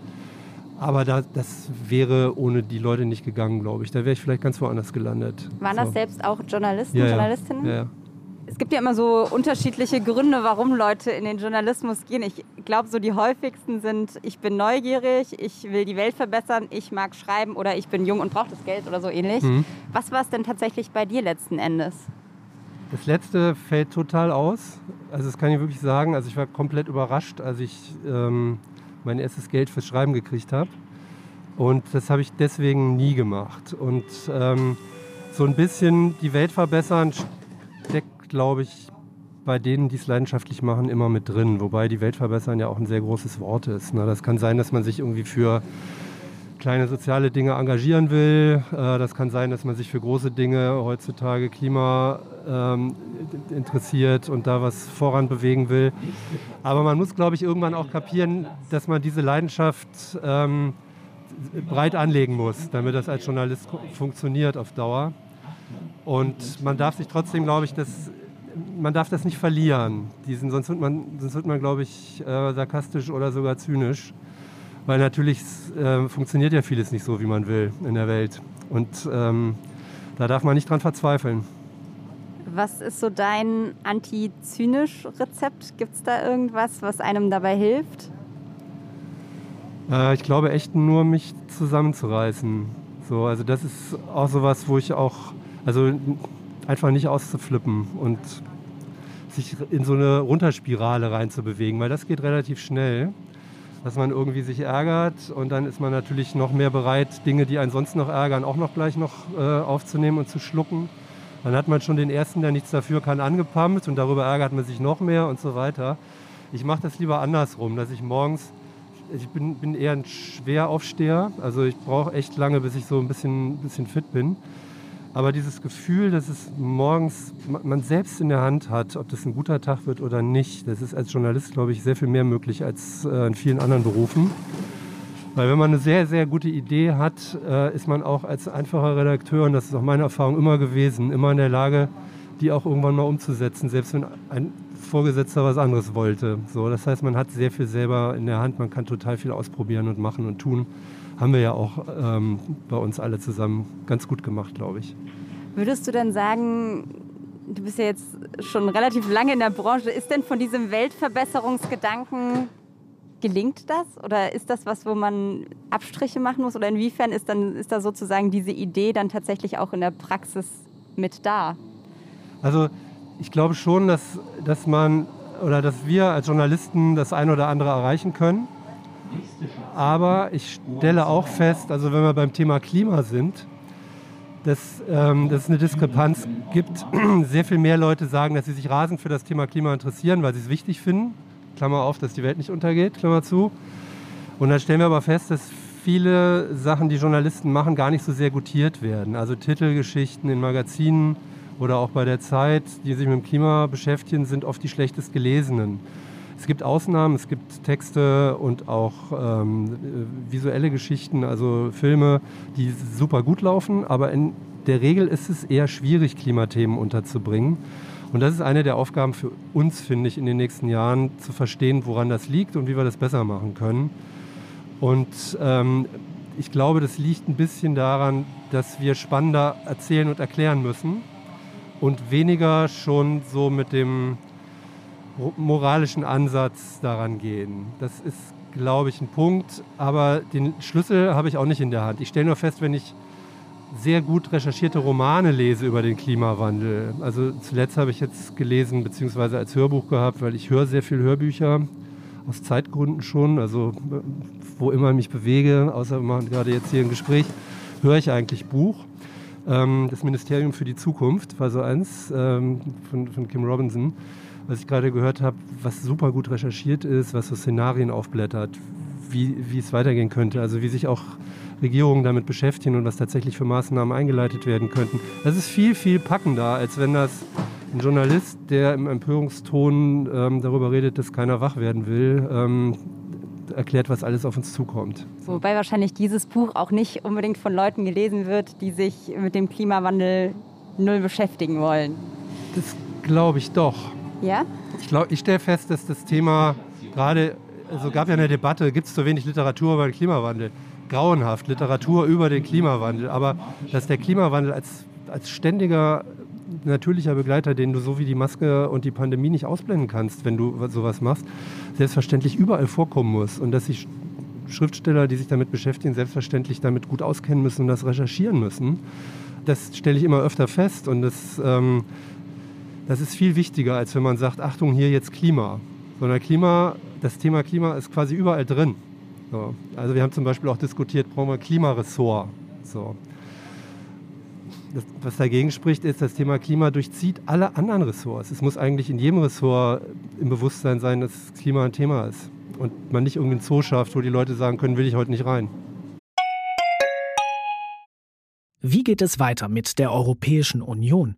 aber da, das wäre ohne die Leute nicht gegangen, glaube ich. Da wäre ich vielleicht ganz woanders gelandet. Waren so. das selbst auch Journalisten, ja. Journalistinnen? Ja, ja. Es gibt ja immer so unterschiedliche Gründe, warum Leute in den Journalismus gehen. Ich glaube, so die häufigsten sind, ich bin neugierig, ich will die Welt verbessern, ich mag schreiben oder ich bin jung und brauche das Geld oder so ähnlich. Mhm. Was war es denn tatsächlich bei dir letzten Endes? Das letzte fällt total aus. Also das kann ich wirklich sagen. Also ich war komplett überrascht, als ich ähm, mein erstes Geld fürs Schreiben gekriegt habe. Und das habe ich deswegen nie gemacht. Und ähm, so ein bisschen die Welt verbessern steckt, glaube ich, bei denen, die es leidenschaftlich machen, immer mit drin. Wobei die Welt verbessern ja auch ein sehr großes Wort ist. Ne? Das kann sein, dass man sich irgendwie für kleine soziale Dinge engagieren will. Äh, Das kann sein, dass man sich für große Dinge heutzutage Klima ähm, interessiert und da was voran bewegen will. Aber man muss, glaube ich, irgendwann auch kapieren, dass man diese Leidenschaft ähm, breit anlegen muss, damit das als Journalist funktioniert auf Dauer. Und man darf sich trotzdem, glaube ich, das, man darf das nicht verlieren. Diesen, sonst wird man, sonst wird man, glaube ich, äh, sarkastisch oder sogar zynisch. Weil natürlich äh, funktioniert ja vieles nicht so, wie man will in der Welt. Und ähm, da darf man nicht dran verzweifeln. Was ist so dein antizynisch-Rezept? Gibt es da irgendwas, was einem dabei hilft? Äh, ich glaube echt nur, mich zusammenzureißen. So, also das ist auch sowas, wo ich auch, also einfach nicht auszuflippen und sich in so eine Runterspirale reinzubewegen, weil das geht relativ schnell, dass man irgendwie sich ärgert und dann ist man natürlich noch mehr bereit, Dinge, die einen sonst noch ärgern, auch noch gleich noch äh, aufzunehmen und zu schlucken. Dann hat man schon den ersten, der nichts dafür kann, angepumpt und darüber ärgert man sich noch mehr und so weiter. Ich mache das lieber andersrum, dass ich morgens, ich bin, bin eher ein Schweraufsteher, also ich brauche echt lange, bis ich so ein bisschen, bisschen fit bin. Aber dieses Gefühl, dass es morgens man selbst in der Hand hat, ob das ein guter Tag wird oder nicht, das ist als Journalist, glaube ich, sehr viel mehr möglich als äh, in vielen anderen Berufen. Weil wenn man eine sehr, sehr gute Idee hat, äh, ist man auch als einfacher Redakteur, und das ist auch meine Erfahrung immer gewesen, immer in der Lage, die auch irgendwann mal umzusetzen, selbst wenn ein Vorgesetzter was anderes wollte. So, das heißt, man hat sehr viel selber in der Hand, man kann total viel ausprobieren und machen und tun. Haben wir ja auch ähm, bei uns alle zusammen ganz gut gemacht, glaube ich. Würdest du denn sagen, du bist ja jetzt schon relativ lange in der Branche, ist denn von diesem Weltverbesserungsgedanken Gelingt das oder ist das was, wo man Abstriche machen muss? Oder inwiefern ist, dann, ist da sozusagen diese Idee dann tatsächlich auch in der Praxis mit da? Also ich glaube schon, dass, dass man oder dass wir als Journalisten das eine oder andere erreichen können. Aber ich stelle auch fest, also wenn wir beim Thema Klima sind, dass, ähm, dass es eine Diskrepanz gibt. Sehr viel mehr Leute sagen, dass sie sich rasend für das Thema Klima interessieren, weil sie es wichtig finden. Klammer auf, dass die Welt nicht untergeht, Klammer zu. Und dann stellen wir aber fest, dass viele Sachen, die Journalisten machen, gar nicht so sehr gutiert werden. Also Titelgeschichten in Magazinen oder auch bei der Zeit, die sich mit dem Klima beschäftigen, sind oft die schlechtest gelesenen. Es gibt Ausnahmen, es gibt Texte und auch ähm, visuelle Geschichten, also Filme, die super gut laufen, aber in der Regel ist es eher schwierig, Klimathemen unterzubringen. Und das ist eine der Aufgaben für uns, finde ich, in den nächsten Jahren, zu verstehen, woran das liegt und wie wir das besser machen können. Und ähm, ich glaube, das liegt ein bisschen daran, dass wir spannender erzählen und erklären müssen und weniger schon so mit dem moralischen Ansatz daran gehen. Das ist, glaube ich, ein Punkt, aber den Schlüssel habe ich auch nicht in der Hand. Ich stelle nur fest, wenn ich sehr gut recherchierte Romane lese über den Klimawandel. Also zuletzt habe ich jetzt gelesen, beziehungsweise als Hörbuch gehabt, weil ich höre sehr viel Hörbücher, aus Zeitgründen schon. Also wo immer ich mich bewege, außer gerade jetzt hier im Gespräch, höre ich eigentlich Buch. Ähm, das Ministerium für die Zukunft war so eins ähm, von, von Kim Robinson, was ich gerade gehört habe, was super gut recherchiert ist, was so Szenarien aufblättert, wie, wie es weitergehen könnte. Also wie sich auch Regierungen damit beschäftigen und was tatsächlich für Maßnahmen eingeleitet werden könnten. Das ist viel, viel packender, als wenn das ein Journalist, der im Empörungston ähm, darüber redet, dass keiner wach werden will, ähm, erklärt, was alles auf uns zukommt. Wobei wahrscheinlich dieses Buch auch nicht unbedingt von Leuten gelesen wird, die sich mit dem Klimawandel null beschäftigen wollen. Das glaube ich doch. Ja? Ich, ich stelle fest, dass das Thema gerade, also gab ja eine Debatte, gibt es zu wenig Literatur über den Klimawandel? grauenhaft, Literatur über den Klimawandel. Aber dass der Klimawandel als, als ständiger natürlicher Begleiter, den du so wie die Maske und die Pandemie nicht ausblenden kannst, wenn du sowas machst, selbstverständlich überall vorkommen muss. Und dass sich Schriftsteller, die sich damit beschäftigen, selbstverständlich damit gut auskennen müssen und das recherchieren müssen. Das stelle ich immer öfter fest und das, ähm, das ist viel wichtiger, als wenn man sagt, Achtung, hier jetzt Klima. Sondern Klima, das Thema Klima ist quasi überall drin. So. Also wir haben zum Beispiel auch diskutiert, brauchen wir Klimaressort. So. Das, was dagegen spricht, ist, das Thema Klima durchzieht alle anderen Ressorts. Es muss eigentlich in jedem Ressort im Bewusstsein sein, dass Klima ein Thema ist. Und man nicht irgendeinen Zoo schafft, wo die Leute sagen können, will ich heute nicht rein. Wie geht es weiter mit der Europäischen Union?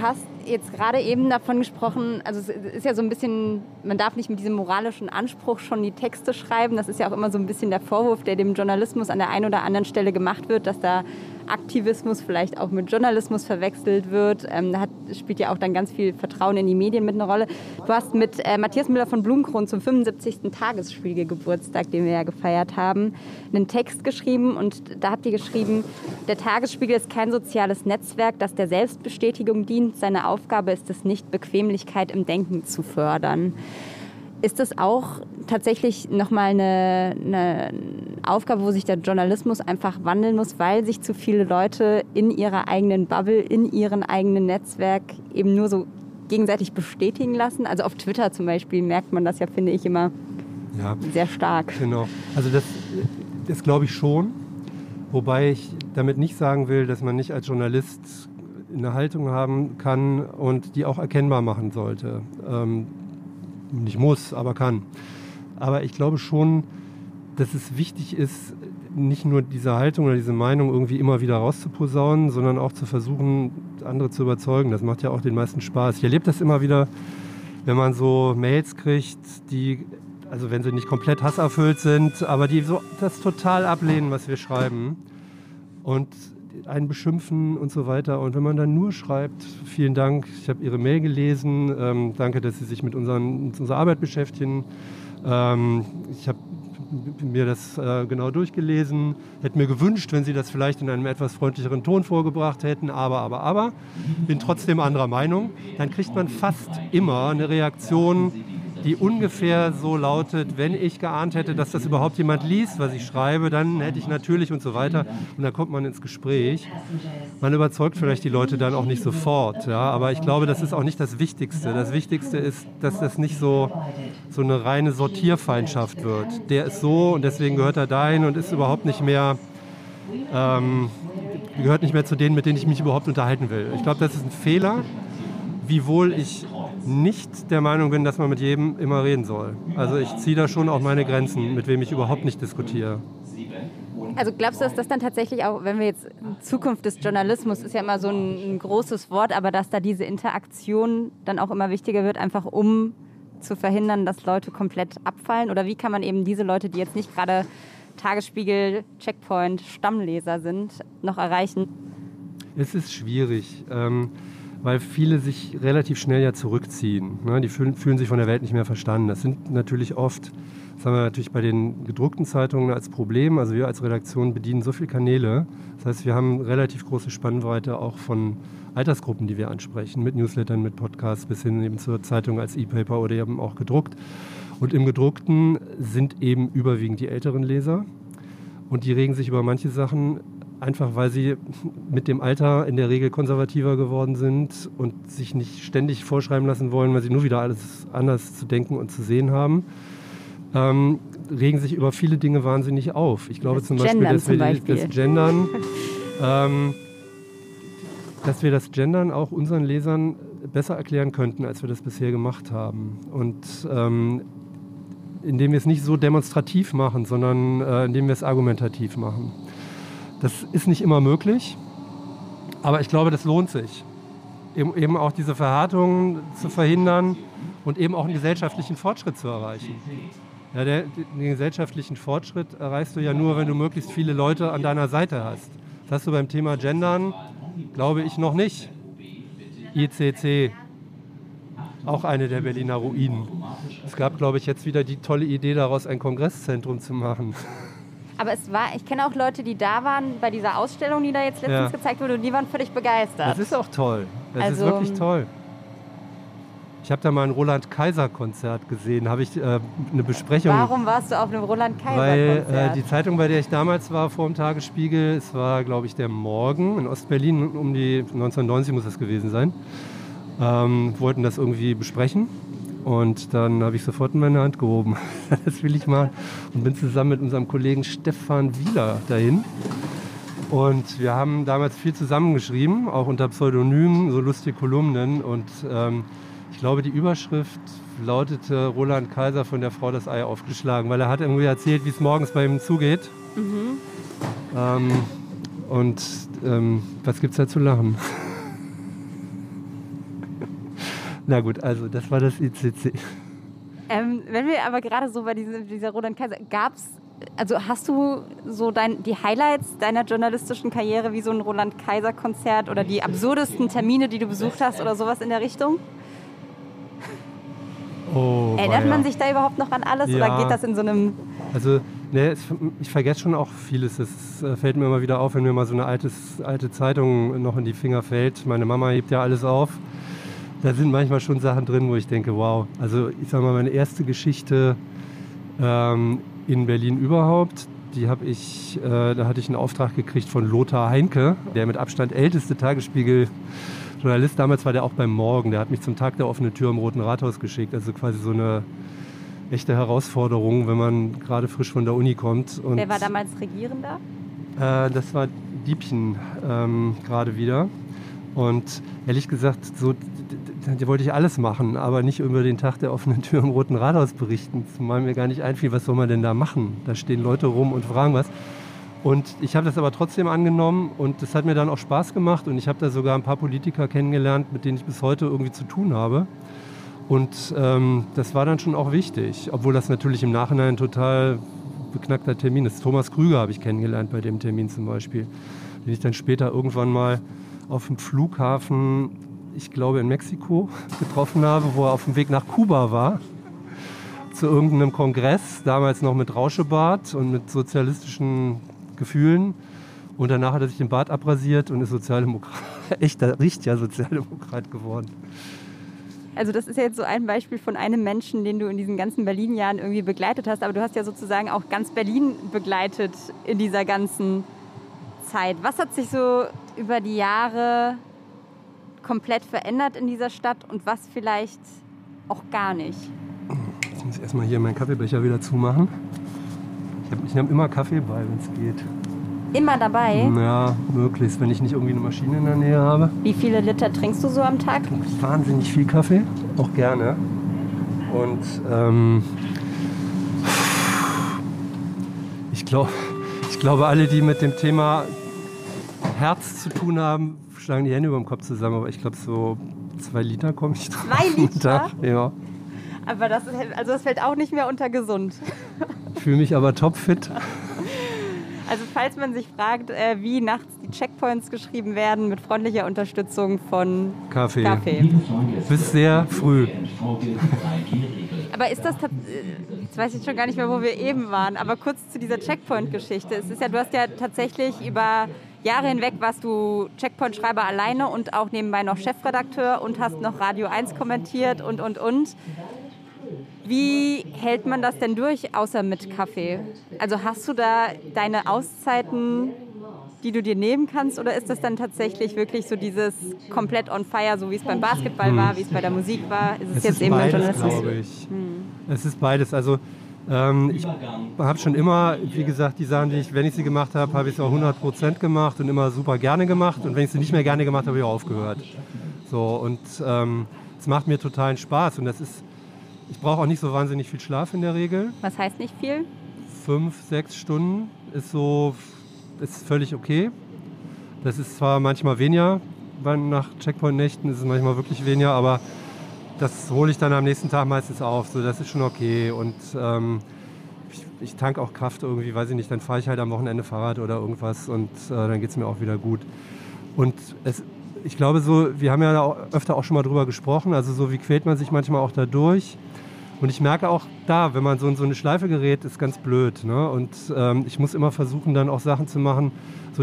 hast jetzt gerade eben davon gesprochen, also es ist ja so ein bisschen, man darf nicht mit diesem moralischen Anspruch schon die Texte schreiben. Das ist ja auch immer so ein bisschen der Vorwurf, der dem Journalismus an der einen oder anderen Stelle gemacht wird, dass da Aktivismus vielleicht auch mit Journalismus verwechselt wird. Ähm, da hat, spielt ja auch dann ganz viel Vertrauen in die Medien mit einer Rolle. Du hast mit äh, Matthias Müller von Blumenkron zum 75. Tagesspiegel-Geburtstag, den wir ja gefeiert haben, einen Text geschrieben und da habt ihr geschrieben, der Tagesspiegel ist kein soziales Netzwerk, das der Selbstbestätigung dient. Seine Aufgabe ist es nicht, Bequemlichkeit im Denken zu fördern. Ist das auch tatsächlich nochmal eine, eine Aufgabe, wo sich der Journalismus einfach wandeln muss, weil sich zu viele Leute in ihrer eigenen Bubble, in ihrem eigenen Netzwerk eben nur so gegenseitig bestätigen lassen? Also auf Twitter zum Beispiel merkt man das ja, finde ich, immer ja, sehr stark. Genau. Also das, das glaube ich schon. Wobei ich damit nicht sagen will, dass man nicht als Journalist eine Haltung haben kann und die auch erkennbar machen sollte. Ähm, nicht muss, aber kann. Aber ich glaube schon, dass es wichtig ist, nicht nur diese Haltung oder diese Meinung irgendwie immer wieder rauszuposaunen, sondern auch zu versuchen, andere zu überzeugen. Das macht ja auch den meisten Spaß. Ich erlebe das immer wieder, wenn man so Mails kriegt, die, also wenn sie nicht komplett hasserfüllt sind, aber die so das total ablehnen, was wir schreiben. Und einen beschimpfen und so weiter. Und wenn man dann nur schreibt, vielen Dank, ich habe Ihre Mail gelesen, ähm, danke, dass Sie sich mit, unseren, mit unserer Arbeit beschäftigen. Ähm, ich habe mir das äh, genau durchgelesen, hätte mir gewünscht, wenn Sie das vielleicht in einem etwas freundlicheren Ton vorgebracht hätten, aber, aber, aber, bin trotzdem anderer Meinung, dann kriegt man fast immer eine Reaktion, die ungefähr so lautet, wenn ich geahnt hätte, dass das überhaupt jemand liest, was ich schreibe, dann hätte ich natürlich und so weiter. Und dann kommt man ins Gespräch. Man überzeugt vielleicht die Leute dann auch nicht sofort, ja, aber ich glaube, das ist auch nicht das Wichtigste. Das Wichtigste ist, dass das nicht so, so eine reine Sortierfeindschaft wird. Der ist so und deswegen gehört er dahin und ist überhaupt nicht mehr ähm, gehört nicht mehr zu denen, mit denen ich mich überhaupt unterhalten will. Ich glaube, das ist ein Fehler, wiewohl ich nicht der Meinung bin, dass man mit jedem immer reden soll. Also ich ziehe da schon auch meine Grenzen, mit wem ich überhaupt nicht diskutiere. Also glaubst du, dass das dann tatsächlich auch, wenn wir jetzt Zukunft des Journalismus ist ja immer so ein, ein großes Wort, aber dass da diese Interaktion dann auch immer wichtiger wird, einfach um zu verhindern, dass Leute komplett abfallen? Oder wie kann man eben diese Leute, die jetzt nicht gerade Tagesspiegel, Checkpoint, Stammleser sind, noch erreichen? Es ist schwierig. Ähm weil viele sich relativ schnell ja zurückziehen. Ne? Die fühlen, fühlen, sich von der Welt nicht mehr verstanden. Das sind natürlich oft, das haben wir natürlich bei den gedruckten Zeitungen als Problem. Also wir als Redaktion bedienen so viele Kanäle. Das heißt, wir haben relativ große Spannweite auch von Altersgruppen, die wir ansprechen, mit Newslettern, mit Podcasts bis hin eben zur Zeitung als E-Paper oder eben auch gedruckt. Und im gedruckten sind eben überwiegend die älteren Leser. Und die regen sich über manche Sachen einfach weil sie mit dem Alter in der Regel konservativer geworden sind und sich nicht ständig vorschreiben lassen wollen, weil sie nur wieder alles anders zu denken und zu sehen haben, ähm, regen sich über viele Dinge wahnsinnig auf. Ich glaube das zum Beispiel, Gendern dass wir Beispiel. das Gendern, ähm, dass wir das Gendern auch unseren Lesern besser erklären könnten, als wir das bisher gemacht haben. Und ähm, indem wir es nicht so demonstrativ machen, sondern äh, indem wir es argumentativ machen. Das ist nicht immer möglich, aber ich glaube, das lohnt sich. Eben, auch diese Verhärtungen zu verhindern und eben auch einen gesellschaftlichen Fortschritt zu erreichen. Ja, der, den gesellschaftlichen Fortschritt erreichst du ja nur, wenn du möglichst viele Leute an deiner Seite hast. Das hast du beim Thema Gendern, glaube ich, noch nicht. ICC, auch eine der Berliner Ruinen. Es gab, glaube ich, jetzt wieder die tolle Idee daraus, ein Kongresszentrum zu machen. Aber es war, ich kenne auch Leute, die da waren bei dieser Ausstellung, die da jetzt letztens ja. gezeigt wurde, und die waren völlig begeistert. Das ist auch toll. Das also, ist wirklich toll. Ich habe da mal ein Roland Kaiser Konzert gesehen, habe ich äh, eine Besprechung. Warum warst du auf einem Roland Kaiser Konzert? Weil äh, die Zeitung, bei der ich damals war, vor dem Tagesspiegel, es war, glaube ich, der Morgen in Ostberlin, um die 1990 muss das gewesen sein, ähm, wollten das irgendwie besprechen. Und dann habe ich sofort in meine Hand gehoben. das will ich mal. Und bin zusammen mit unserem Kollegen Stefan Wieler dahin. Und wir haben damals viel zusammengeschrieben, auch unter Pseudonymen, so lustige Kolumnen. Und ähm, ich glaube, die Überschrift lautete Roland Kaiser von der Frau das Ei aufgeschlagen, weil er hat irgendwie erzählt, wie es morgens bei ihm zugeht. Mhm. Ähm, und ähm, was gibt es da zu lachen? Na gut, also das war das ICC. Ähm, wenn wir aber gerade so bei diesem, dieser Roland Kaiser, gab es, also hast du so dein, die Highlights deiner journalistischen Karriere wie so ein Roland Kaiser Konzert oder die absurdesten Termine, die du besucht hast oder sowas in der Richtung? Oh, Erinnert weia. man sich da überhaupt noch an alles Ja. oder geht das in so einem Also, ne, ich vergesse schon auch vieles. Es äh, fällt mir immer wieder auf, wenn mir mal so eine altes, alte Zeitung noch in die Finger fällt. Meine Mama hebt ja alles auf. Da sind manchmal schon Sachen drin, wo ich denke, wow. Also, ich sag mal, meine erste Geschichte ähm, in Berlin überhaupt, die habe ich, äh, da hatte ich einen Auftrag gekriegt von Lothar Heinke, der mit Abstand älteste Tagesspiegel-Journalist. Damals war der auch beim Morgen. Der hat mich zum Tag der offenen Tür im Roten Rathaus geschickt. Also quasi so eine echte Herausforderung, wenn man gerade frisch von der Uni kommt. Und, Wer war damals Regierender? Äh, das war Diebchen ähm, gerade wieder. Und ehrlich gesagt, so d- d- d- wollte ich alles machen, aber nicht über den Tag der offenen Tür im Roten Rathaus berichten. Zumal mir gar nicht einfiel, was soll man denn da machen? Da stehen Leute rum und fragen was. Und ich habe das aber trotzdem angenommen und das hat mir dann auch Spaß gemacht und ich habe da sogar ein paar Politiker kennengelernt, mit denen ich bis heute irgendwie zu tun habe. Und ähm, das war dann schon auch wichtig, obwohl das natürlich im Nachhinein ein total beknackter Termin ist. Thomas Krüger habe ich kennengelernt bei dem Termin zum Beispiel, den ich dann später irgendwann mal auf dem Flughafen, ich glaube in Mexiko, getroffen habe, wo er auf dem Weg nach Kuba war, zu irgendeinem Kongress, damals noch mit Rauschebart und mit sozialistischen Gefühlen. Und danach hat er sich den Bart abrasiert und ist Sozialdemokrat, echter, richtiger Sozialdemokrat geworden. Also das ist ja jetzt so ein Beispiel von einem Menschen, den du in diesen ganzen Berlin-Jahren irgendwie begleitet hast. Aber du hast ja sozusagen auch ganz Berlin begleitet in dieser ganzen Zeit. Was hat sich so über die Jahre komplett verändert in dieser Stadt und was vielleicht auch gar nicht? Ich muss erstmal hier meinen Kaffeebecher wieder zumachen. Ich habe nehm immer Kaffee bei, wenn es geht. Immer dabei. Ja, möglichst, wenn ich nicht irgendwie eine Maschine in der Nähe habe. Wie viele Liter trinkst du so am Tag? Wahnsinnig viel Kaffee, auch gerne. Und ähm, ich, glaub, ich glaube, alle, die mit dem Thema Herz zu tun haben, schlagen die Hände über dem Kopf zusammen. Aber ich glaube, so zwei Liter komme ich drauf. Zwei Liter? Tag. Ja. Aber das, also das fällt auch nicht mehr unter gesund. Ich fühle mich aber topfit. Also falls man sich fragt, äh, wie nachts die Checkpoints geschrieben werden mit freundlicher Unterstützung von Kaffee. Kaffee. Bis sehr früh. Aber ist das äh, jetzt weiß ich schon gar nicht mehr, wo wir eben waren, aber kurz zu dieser Checkpoint-Geschichte. Es ist ja, du hast ja tatsächlich über Jahre hinweg warst du Checkpoint-Schreiber alleine und auch nebenbei noch Chefredakteur und hast noch Radio 1 kommentiert und und und. Wie hält man das denn durch, außer mit Kaffee? Also hast du da deine Auszeiten, die du dir nehmen kannst, oder ist das dann tatsächlich wirklich so dieses komplett on fire, so wie es beim Basketball war, wie es bei der Musik war? Ist es, Es jetzt ist eben beim beides, Journalismus? glaube ich. Es ist beides. Also ähm, ich habe schon immer, wie gesagt, die Sachen, die ich, wenn ich sie gemacht habe, habe ich sie auch 100% gemacht und immer super gerne gemacht. Und wenn ich sie nicht mehr gerne gemacht habe, habe ich auch aufgehört. So und ähm, es macht mir totalen Spaß und das ist, ich brauche auch nicht so wahnsinnig viel Schlaf in der Regel. Was heißt nicht viel? Fünf, sechs Stunden ist so, ist völlig okay. Das ist zwar manchmal weniger, weil nach Checkpoint-Nächten ist es manchmal wirklich weniger, aber das hole ich dann am nächsten Tag meistens auf. So, das ist schon okay. Und ähm, ich, ich tanke auch Kraft irgendwie, weiß ich nicht, dann fahre ich halt am Wochenende Fahrrad oder irgendwas und äh, dann geht es mir auch wieder gut. Und es, ich glaube so, wir haben ja auch öfter auch schon mal drüber gesprochen, also so wie quält man sich manchmal auch da durch. Und ich merke auch da, wenn man so in so eine Schleife gerät, ist ganz blöd. Ne? Und ähm, ich muss immer versuchen, dann auch Sachen zu machen, so,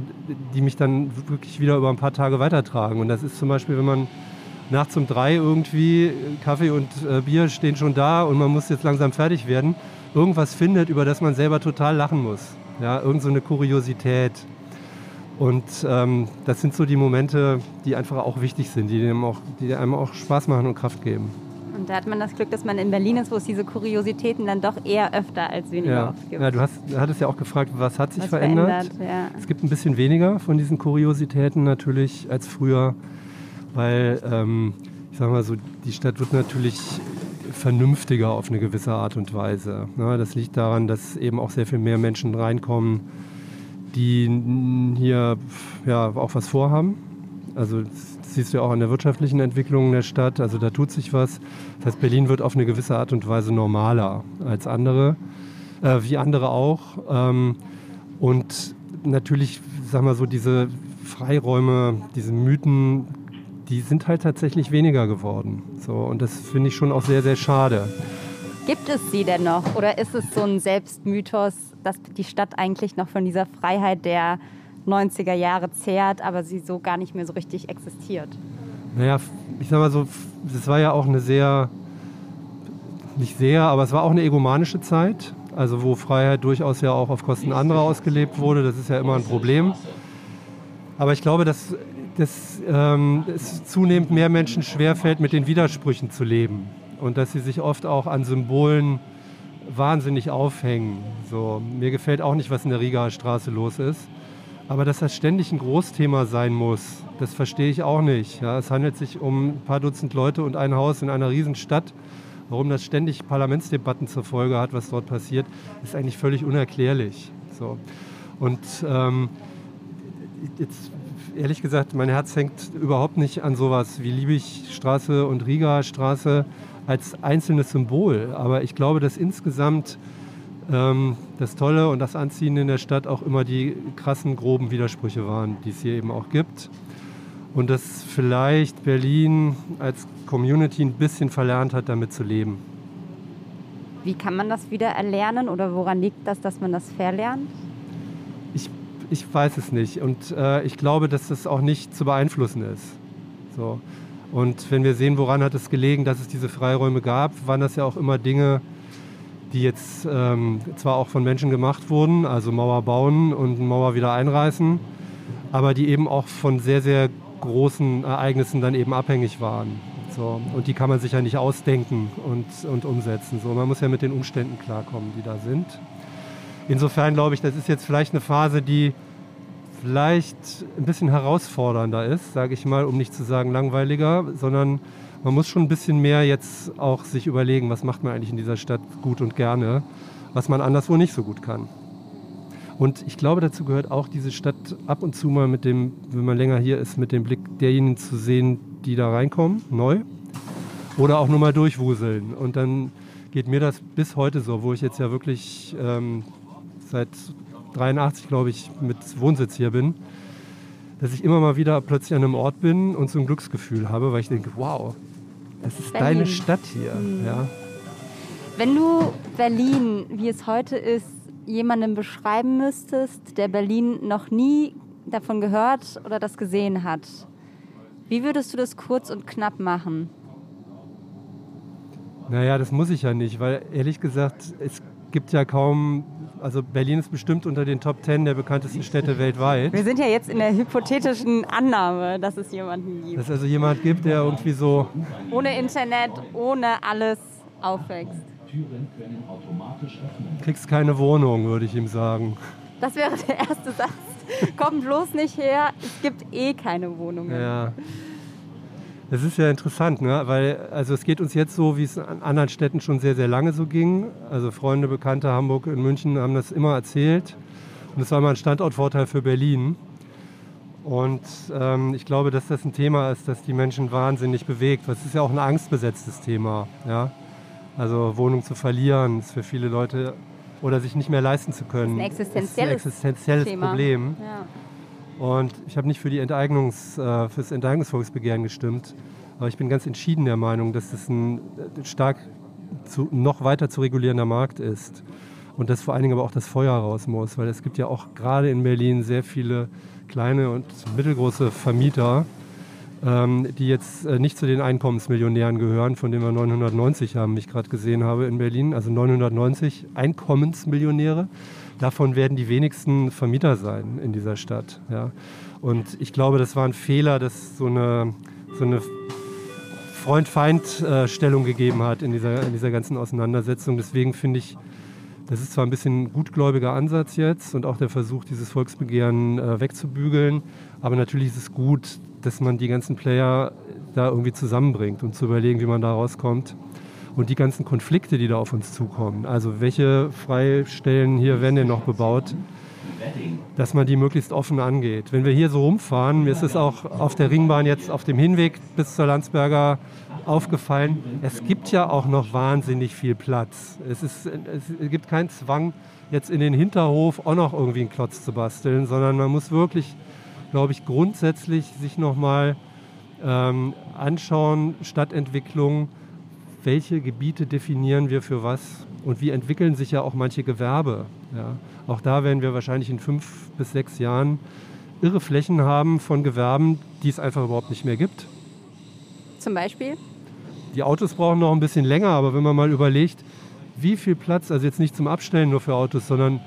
die mich dann wirklich wieder über ein paar Tage weitertragen. Und das ist zum Beispiel, wenn man nachts um drei irgendwie, Kaffee und äh, Bier stehen schon da und man muss jetzt langsam fertig werden, irgendwas findet, über das man selber total lachen muss. Ja, irgend so eine Kuriosität. Und ähm, das sind so die Momente, die einfach auch wichtig sind, die einem auch, die einem auch Spaß machen und Kraft geben. Und da hat man das Glück, dass man in Berlin ist, wo es diese Kuriositäten dann doch eher öfter als weniger Ja. oft gibt. ja, du hast, du hattest ja auch gefragt, was hat sich Was verändert? ja. Es gibt ein bisschen weniger von diesen Kuriositäten natürlich als früher, weil ähm, ich sag mal so, die Stadt wird natürlich vernünftiger auf eine gewisse Art und Weise. Ne? Das liegt daran, dass eben auch sehr viel mehr Menschen reinkommen, die hier ja auch was vorhaben. Also das siehst du ja auch an der wirtschaftlichen Entwicklung der Stadt. Also da tut sich was. Das heißt, Berlin wird auf eine gewisse Art und Weise normaler als andere, äh, wie andere auch. Ähm, und natürlich, sagen wir so, diese Freiräume, diese Mythen, die sind halt tatsächlich weniger geworden. So, und das finde ich schon auch sehr, sehr schade. Gibt es sie denn noch? Oder ist es so ein Selbstmythos, dass die Stadt eigentlich noch von dieser Freiheit der 90er Jahre zehrt, aber sie so gar nicht mehr so richtig existiert? Naja, ich sag mal so, das war ja auch eine sehr, nicht sehr, aber es war auch eine egomanische Zeit. Also wo Freiheit durchaus ja auch auf Kosten anderer ausgelebt wurde. Das ist ja immer ein Problem. Aber ich glaube, dass, dass ähm, es zunehmend mehr Menschen schwerfällt, mit den Widersprüchen zu leben. Und dass sie sich oft auch an Symbolen wahnsinnig aufhängen. So, mir gefällt auch nicht, was in der Rigaer Straße los ist. Aber dass das ständig ein Großthema sein muss, das verstehe ich auch nicht. Ja, es handelt sich um ein paar Dutzend Leute und ein Haus in einer Riesenstadt. Warum das ständig Parlamentsdebatten zur Folge hat, was dort passiert, ist eigentlich völlig unerklärlich. So. Und ähm, jetzt ehrlich gesagt, mein Herz hängt überhaupt nicht an sowas wie Liebigstraße und Riga-Straße als einzelnes Symbol. Aber ich glaube, dass insgesamt ähm, das Tolle und das Anziehende in der Stadt auch immer die krassen, groben Widersprüche waren, die es hier eben auch gibt. Und dass vielleicht Berlin als Community ein bisschen verlernt hat, damit zu leben. Wie kann man das wieder erlernen oder woran liegt das, dass man das verlernt? Ich, weiß es nicht und äh, ich glaube, dass das auch nicht zu beeinflussen ist. So. Und wenn wir sehen, woran hat es gelegen, dass es diese Freiräume gab, waren das ja auch immer Dinge, die jetzt ähm, zwar auch von Menschen gemacht wurden, also Mauer bauen und Mauer wieder einreißen, aber die eben auch von sehr, sehr großen Ereignissen dann eben abhängig waren. So, und die kann man sich ja nicht ausdenken und, und umsetzen. So, man muss ja mit den Umständen klarkommen, die da sind. Insofern glaube ich, das ist jetzt vielleicht eine Phase, die vielleicht ein bisschen herausfordernder ist, sage ich mal, um nicht zu sagen langweiliger, sondern man muss schon ein bisschen mehr jetzt auch sich überlegen, was macht man eigentlich in dieser Stadt gut und gerne, was man anderswo nicht so gut kann. Und ich glaube, dazu gehört auch diese Stadt ab und zu mal mit dem, wenn man länger hier ist, mit dem Blick derjenigen zu sehen, die da reinkommen, neu. Oder auch nur mal durchwuseln. Und dann geht mir das bis heute so, wo ich jetzt ja wirklich ähm, seit 83, glaube ich, mit Wohnsitz hier bin, dass ich immer mal wieder plötzlich an einem Ort bin und so ein Glücksgefühl habe, weil ich denke, wow, das ist Berlin. deine Stadt hier. Mhm. Ja. Wenn du Berlin, wie es heute ist, jemandem beschreiben müsstest, der Berlin noch nie davon gehört oder das gesehen hat, wie würdest du das kurz und knapp machen? Naja, das muss ich ja nicht, weil ehrlich gesagt, es gibt ja kaum, also Berlin ist bestimmt unter den Top Ten der bekanntesten Städte weltweit. Wir sind ja jetzt in der hypothetischen Annahme, dass es jemanden gibt. Dass es also jemand gibt, der irgendwie so... Ohne Internet, ohne alles aufwächst. Kriegst keine Wohnung, würde ich ihm sagen. Das wäre der erste Satz. Komm bloß nicht her, es gibt eh keine Wohnungen. Ja. Das ist ja interessant, ne? weil also es geht uns jetzt so, wie es an anderen Städten schon sehr, sehr lange so ging. Also Freunde, Bekannte, Hamburg und München haben das immer erzählt. Und es war mal ein Standortvorteil für Berlin. Und ähm, ich glaube, dass das ein Thema ist, das die Menschen wahnsinnig bewegt. Das ist ja auch ein angstbesetztes Thema. Ja? Also Wohnung zu verlieren ist für viele Leute oder sich nicht mehr leisten zu können. Das ist ein existenzielles, ist ein existenzielles. Problem. Ja. Und ich habe nicht für, die Enteignungs, äh, für das Enteignungsvolksbegehren gestimmt, aber ich bin ganz entschieden der Meinung, dass es ein äh, stark zu, noch weiter zu regulierender Markt ist. Und dass vor allen Dingen aber auch das Feuer raus muss, weil es gibt ja auch gerade in Berlin sehr viele kleine und mittelgroße Vermieter, ähm, die jetzt äh, nicht zu den Einkommensmillionären gehören, von denen wir 990 haben, wie ich gerade gesehen habe in Berlin. Also 990 Einkommensmillionäre. Davon werden die wenigsten Vermieter sein in dieser Stadt. Ja. Und ich glaube, das war ein Fehler, dass so eine, so eine Freund-Feind-Stellung gegeben hat in dieser, in dieser ganzen Auseinandersetzung. Deswegen finde ich, das ist zwar ein bisschen gutgläubiger Ansatz jetzt und auch der Versuch, dieses Volksbegehren äh, wegzubügeln, aber natürlich ist es gut, dass man die ganzen Player da irgendwie zusammenbringt und zu überlegen, wie man da rauskommt. Und die ganzen Konflikte, die da auf uns zukommen. Also welche Freistellen hier werden denn noch bebaut? dass man die möglichst offen angeht. Wenn wir hier so rumfahren, mir ist es auch auf der Ringbahn jetzt auf dem Hinweg bis zur Landsberger aufgefallen, es gibt ja auch noch wahnsinnig viel Platz. Es, ist, es gibt keinen Zwang, jetzt in den Hinterhof auch noch irgendwie einen Klotz zu basteln, sondern man muss wirklich, glaube ich, grundsätzlich sich nochmal ähm, anschauen, Stadtentwicklung, welche Gebiete definieren wir für was und wie entwickeln sich ja auch manche Gewerbe. Ja. Auch da werden wir wahrscheinlich in fünf bis sechs Jahren irre Flächen haben von Gewerben, die es einfach überhaupt nicht mehr gibt. Zum Beispiel? Die Autos brauchen noch ein bisschen länger, aber wenn man mal überlegt, wie viel Platz, also jetzt nicht zum Abstellen nur für Autos, sondern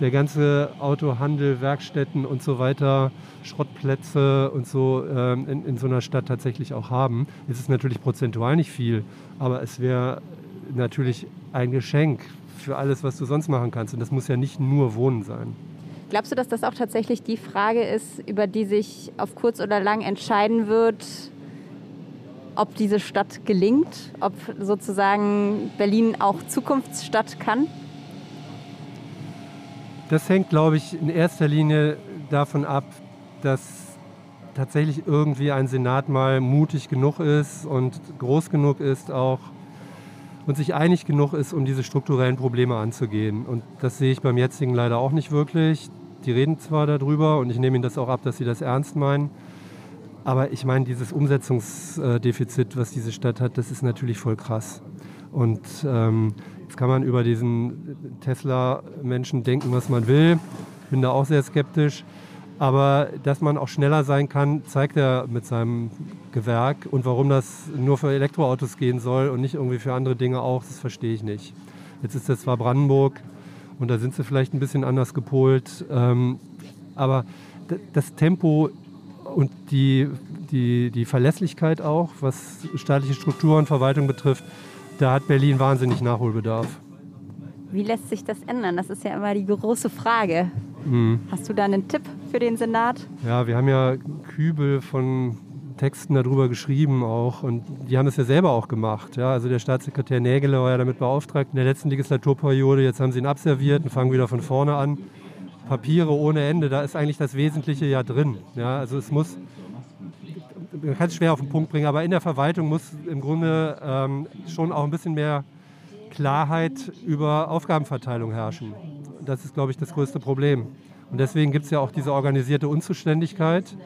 der ganze Autohandel, Werkstätten und so weiter, Schrottplätze und so ähm, in, in, so einer Stadt tatsächlich auch haben. Es ist natürlich prozentual nicht viel, aber es wäre natürlich ein Geschenk für alles, was du sonst machen kannst. Und das muss ja nicht nur Wohnen sein. Glaubst du, dass das auch tatsächlich die Frage ist, über die sich auf kurz oder lang entscheiden wird, ob diese Stadt gelingt, ob sozusagen Berlin auch Zukunftsstadt kann? Das hängt, glaube ich, in erster Linie davon ab, dass tatsächlich irgendwie ein Senat mal mutig genug ist und groß genug ist auch und sich einig genug ist, um diese strukturellen Probleme anzugehen. Und das sehe ich beim jetzigen leider auch nicht wirklich. Die reden zwar darüber und ich nehme ihnen das auch ab, dass sie das ernst meinen. Aber ich meine, dieses Umsetzungsdefizit, was diese Stadt hat, das ist natürlich voll krass. Und ähm, jetzt kann man über diesen Tesla-Menschen denken, was man will. Bin da auch sehr skeptisch. Aber dass man auch schneller sein kann, zeigt er mit seinem Gewerk. Und warum das nur für Elektroautos gehen soll und nicht irgendwie für andere Dinge auch, das verstehe ich nicht. Jetzt ist das zwar Brandenburg und da sind sie vielleicht ein bisschen anders gepolt. Ähm, aber das Tempo und die, die, die Verlässlichkeit auch, was staatliche Struktur und Verwaltung betrifft, da hat Berlin wahnsinnig Nachholbedarf. Wie lässt sich das ändern? Das ist ja immer die große Frage. Mhm. Hast du da einen Tipp für den Senat? Ja, wir haben ja Kübel von Texten darüber geschrieben auch und die haben es ja selber auch gemacht. Ja, also der Staatssekretär Nägele war ja damit beauftragt in der letzten Legislaturperiode. Jetzt haben sie ihn abserviert und fangen wieder von vorne an. Papiere ohne Ende, da ist eigentlich das Wesentliche ja drin. Ja, also es muss, man kann es schwer auf den Punkt bringen, aber in der Verwaltung muss im Grunde ähm, schon auch ein bisschen mehr Klarheit über Aufgabenverteilung herrschen. Das ist, glaube ich, das größte Problem. Und deswegen gibt es ja auch diese organisierte Unzuständigkeit,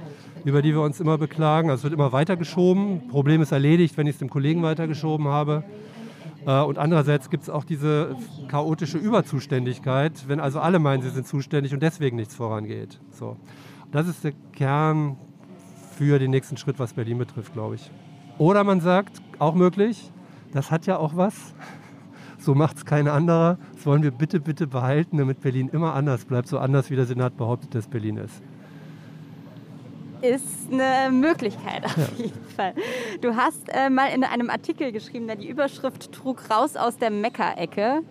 über die wir uns immer beklagen. Also es wird immer weitergeschoben. Problem ist erledigt, wenn ich es dem Kollegen weitergeschoben habe. Äh, und andererseits gibt es auch diese chaotische Überzuständigkeit, wenn also alle meinen, sie sind zuständig und deswegen nichts vorangeht. So. Das ist der Kern für den nächsten Schritt, was Berlin betrifft, glaube ich. Oder man sagt, auch möglich, das hat ja auch was. So macht es kein anderer. Das wollen wir bitte, bitte behalten, damit Berlin immer anders bleibt, so anders wie der Senat behauptet, dass Berlin ist ist eine Möglichkeit auf ja. jeden Fall. Du hast äh, mal in einem Artikel geschrieben, der die Überschrift trug raus aus der Mekka-Ecke.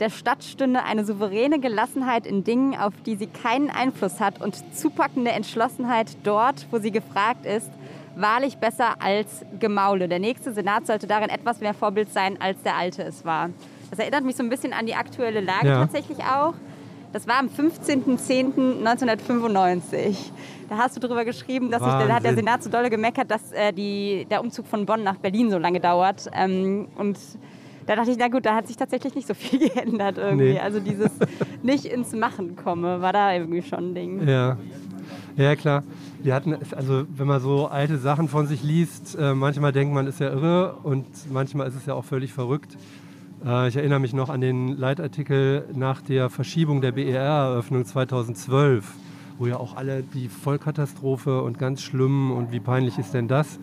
Der Stadt stünde eine souveräne Gelassenheit in Dingen, auf die sie keinen Einfluss hat und zupackende Entschlossenheit dort, wo sie gefragt ist, wahrlich besser als Gemaule. Der nächste Senat sollte darin etwas mehr Vorbild sein, als der alte es war. Das erinnert mich so ein bisschen an die aktuelle Lage ja. tatsächlich auch. Das war am 15.10.1995. Da hast du darüber geschrieben, dass sich, da hat der Senat so dolle gemeckert, dass äh, die, der Umzug von Bonn nach Berlin so lange dauert. Ähm, und da dachte ich, na gut, da hat sich tatsächlich nicht so viel geändert irgendwie. Nee. Also dieses nicht ins Machen komme, war da irgendwie schon ein Ding. Ja. Ja, klar. Wir hatten, also wenn man so alte Sachen von sich liest, äh, manchmal denkt man, ist ja irre und manchmal ist es ja auch völlig verrückt. Äh, ich erinnere mich noch an den Leitartikel nach der Verschiebung der BER-Eröffnung 2012 wo ja auch alle die Vollkatastrophe und ganz schlimm und wie peinlich ist denn das?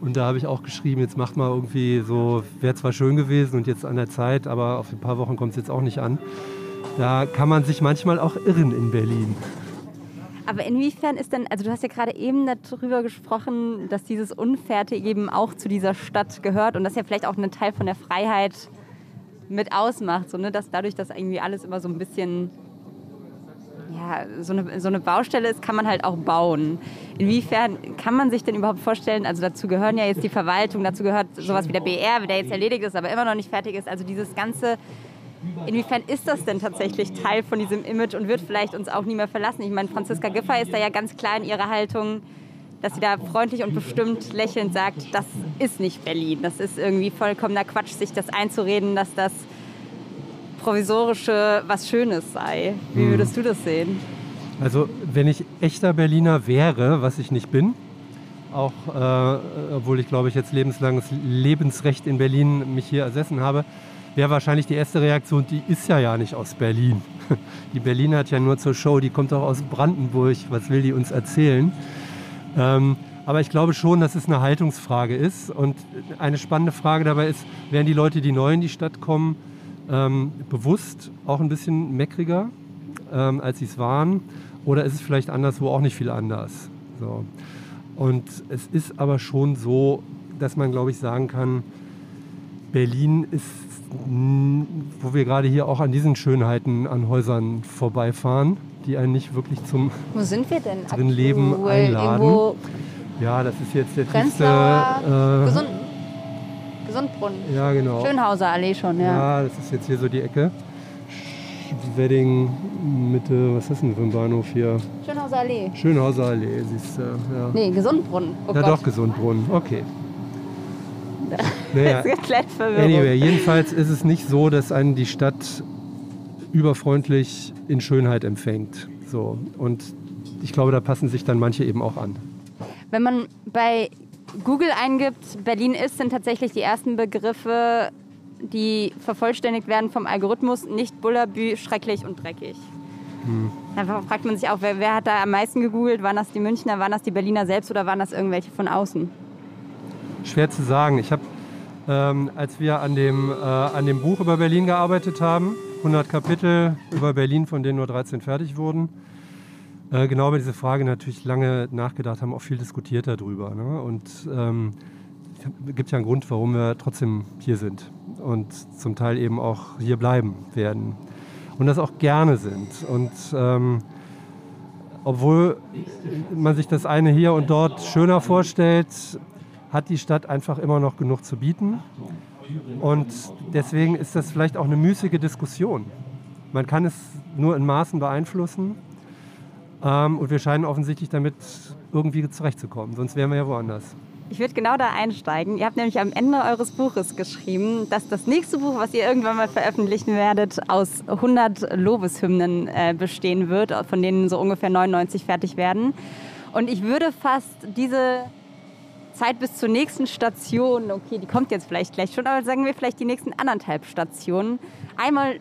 Und da habe ich auch geschrieben, jetzt macht mal irgendwie so, wäre zwar schön gewesen und jetzt an der Zeit, aber auf ein paar Wochen kommt es jetzt auch nicht an. Da kann man sich manchmal auch irren in Berlin. Aber inwiefern ist denn, also du hast ja gerade eben darüber gesprochen, dass dieses Unfertige eben auch zu dieser Stadt gehört und das ja vielleicht auch einen Teil von der Freiheit mit ausmacht, so, ne? dass dadurch, dass irgendwie alles immer so ein bisschen so eine, so eine Baustelle ist, kann man halt auch bauen. Inwiefern kann man sich denn überhaupt vorstellen, also dazu gehören ja jetzt die Verwaltung, dazu gehört sowas wie der BR, der jetzt erledigt ist, aber immer noch nicht fertig ist, also dieses ganze inwiefern ist das denn tatsächlich Teil von diesem Image und wird vielleicht uns auch nie mehr verlassen? Ich meine, Franziska Giffey ist da ja ganz klar in ihrer Haltung, dass sie da freundlich und bestimmt lächelnd sagt, das ist nicht Berlin. Das ist irgendwie vollkommener Quatsch, sich das einzureden, dass das Provisorische was Schönes sei. Wie Hm. würdest du das sehen? Also wenn ich echter Berliner wäre, was ich nicht bin, auch äh, obwohl ich glaube ich jetzt lebenslanges Lebensrecht in Berlin mich hier ersessen habe, wäre wahrscheinlich die erste Reaktion, die ist ja ja nicht aus Berlin. Die Berliner hat ja nur zur Show, die kommt doch aus Brandenburg, was will die uns erzählen? Ähm, aber ich glaube schon, dass es eine Haltungsfrage ist. Und eine spannende Frage dabei ist, werden die Leute, die neu in die Stadt kommen, ähm, bewusst auch ein bisschen meckriger, ähm, als sie es waren? Oder ist es vielleicht anderswo auch nicht viel anders? So. Und es ist aber schon so, dass man, glaube ich, sagen kann, Berlin ist, wo wir gerade hier auch an diesen Schönheiten an Häusern vorbeifahren, die einen nicht wirklich zum, Wo sind wir denn? Drin leben, einladen. Ja, das ist jetzt der tiefste, äh, Gesundbrunnen. ja genau. Schönhauser Allee schon, ja. Ja, das ist jetzt hier so die Ecke. Wedding, Mitte, was ist denn für ein Bahnhof hier? Schönhauser Allee. Schönhauser Allee, siehst du. Ja, Nee, Gesundbrunnen. Oh ja Gott. doch, Gesundbrunnen, okay. Naja, anyway, jedenfalls ist es nicht so, dass einen die Stadt überfreundlich in Schönheit empfängt. So. Und ich glaube, da passen sich dann manche eben auch an. Wenn man bei Google eingibt, Berlin ist, sind tatsächlich die ersten Begriffe, die vervollständigt werden vom Algorithmus, nicht Bullabü, schrecklich und dreckig. Da fragt man sich auch, wer, wer hat da am meisten gegoogelt? Waren das die Münchner, waren das die Berliner selbst oder waren das irgendwelche von außen? Schwer zu sagen. Ich habe, ähm, als wir an dem, äh, an dem Buch über Berlin gearbeitet haben, 100 Kapitel über Berlin, von denen nur 13 fertig wurden, äh, genau über diese Frage natürlich lange nachgedacht, haben auch viel diskutiert darüber. Ne? Und ähm, es gibt ja einen Grund, warum wir trotzdem hier sind und zum Teil eben auch hier bleiben werden. Und das auch gerne sind. Und ähm, obwohl man sich das eine hier und dort schöner vorstellt, hat die Stadt einfach immer noch genug zu bieten. Und deswegen ist das vielleicht auch eine müßige Diskussion. Man kann es nur in Maßen beeinflussen. Ähm, und wir scheinen offensichtlich damit irgendwie zurechtzukommen. Sonst wären wir ja woanders. Ich würde genau da einsteigen. Ihr habt nämlich am Ende eures Buches geschrieben, dass das nächste Buch, was ihr irgendwann mal veröffentlichen werdet, aus 100 Lobeshymnen äh, bestehen wird, von denen so ungefähr 99 fertig werden. Und ich würde fast diese Zeit bis zur nächsten Station, okay, die kommt jetzt vielleicht gleich schon, aber sagen wir vielleicht die nächsten anderthalb Stationen, einmal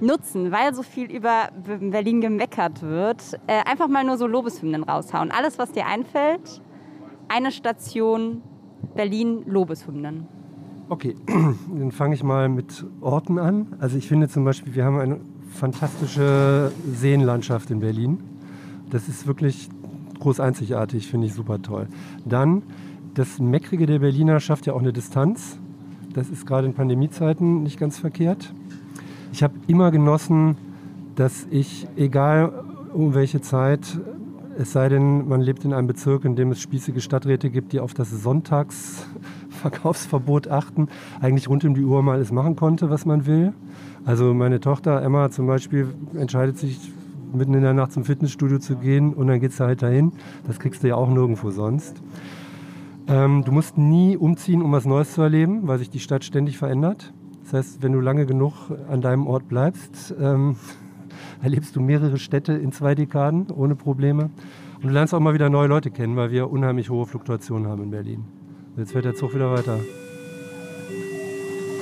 nutzen, weil so viel über Berlin gemeckert wird, äh, einfach mal nur so Lobeshymnen raushauen. Alles, was dir einfällt, eine Station Berlin Lobeshymnen. Okay, dann fange ich mal mit Orten an. Also ich finde zum Beispiel, wir haben eine fantastische Seenlandschaft in Berlin. Das ist wirklich groß einzigartig, finde ich super toll. Dann, das Meckrige der Berliner schafft ja auch eine Distanz. Das ist gerade in Pandemiezeiten nicht ganz verkehrt. Ich habe immer genossen, dass ich, egal um welche Zeit, es sei denn, man lebt in einem Bezirk, in dem es spießige Stadträte gibt, die auf das Sonntagsverkaufsverbot achten, eigentlich rund um die Uhr mal es machen konnte, was man will. Also meine Tochter Emma zum Beispiel entscheidet sich, mitten in der Nacht zum Fitnessstudio zu gehen und dann geht sie halt dahin. Das kriegst du ja auch nirgendwo sonst. Ähm, du musst nie umziehen, um was Neues zu erleben, weil sich die Stadt ständig verändert. Das heißt, wenn du lange genug an deinem Ort bleibst, ähm, erlebst du mehrere Städte in zwei Dekaden ohne Probleme. Und du lernst auch mal wieder neue Leute kennen, weil wir unheimlich hohe Fluktuationen haben in Berlin. Jetzt fährt der Zug wieder weiter.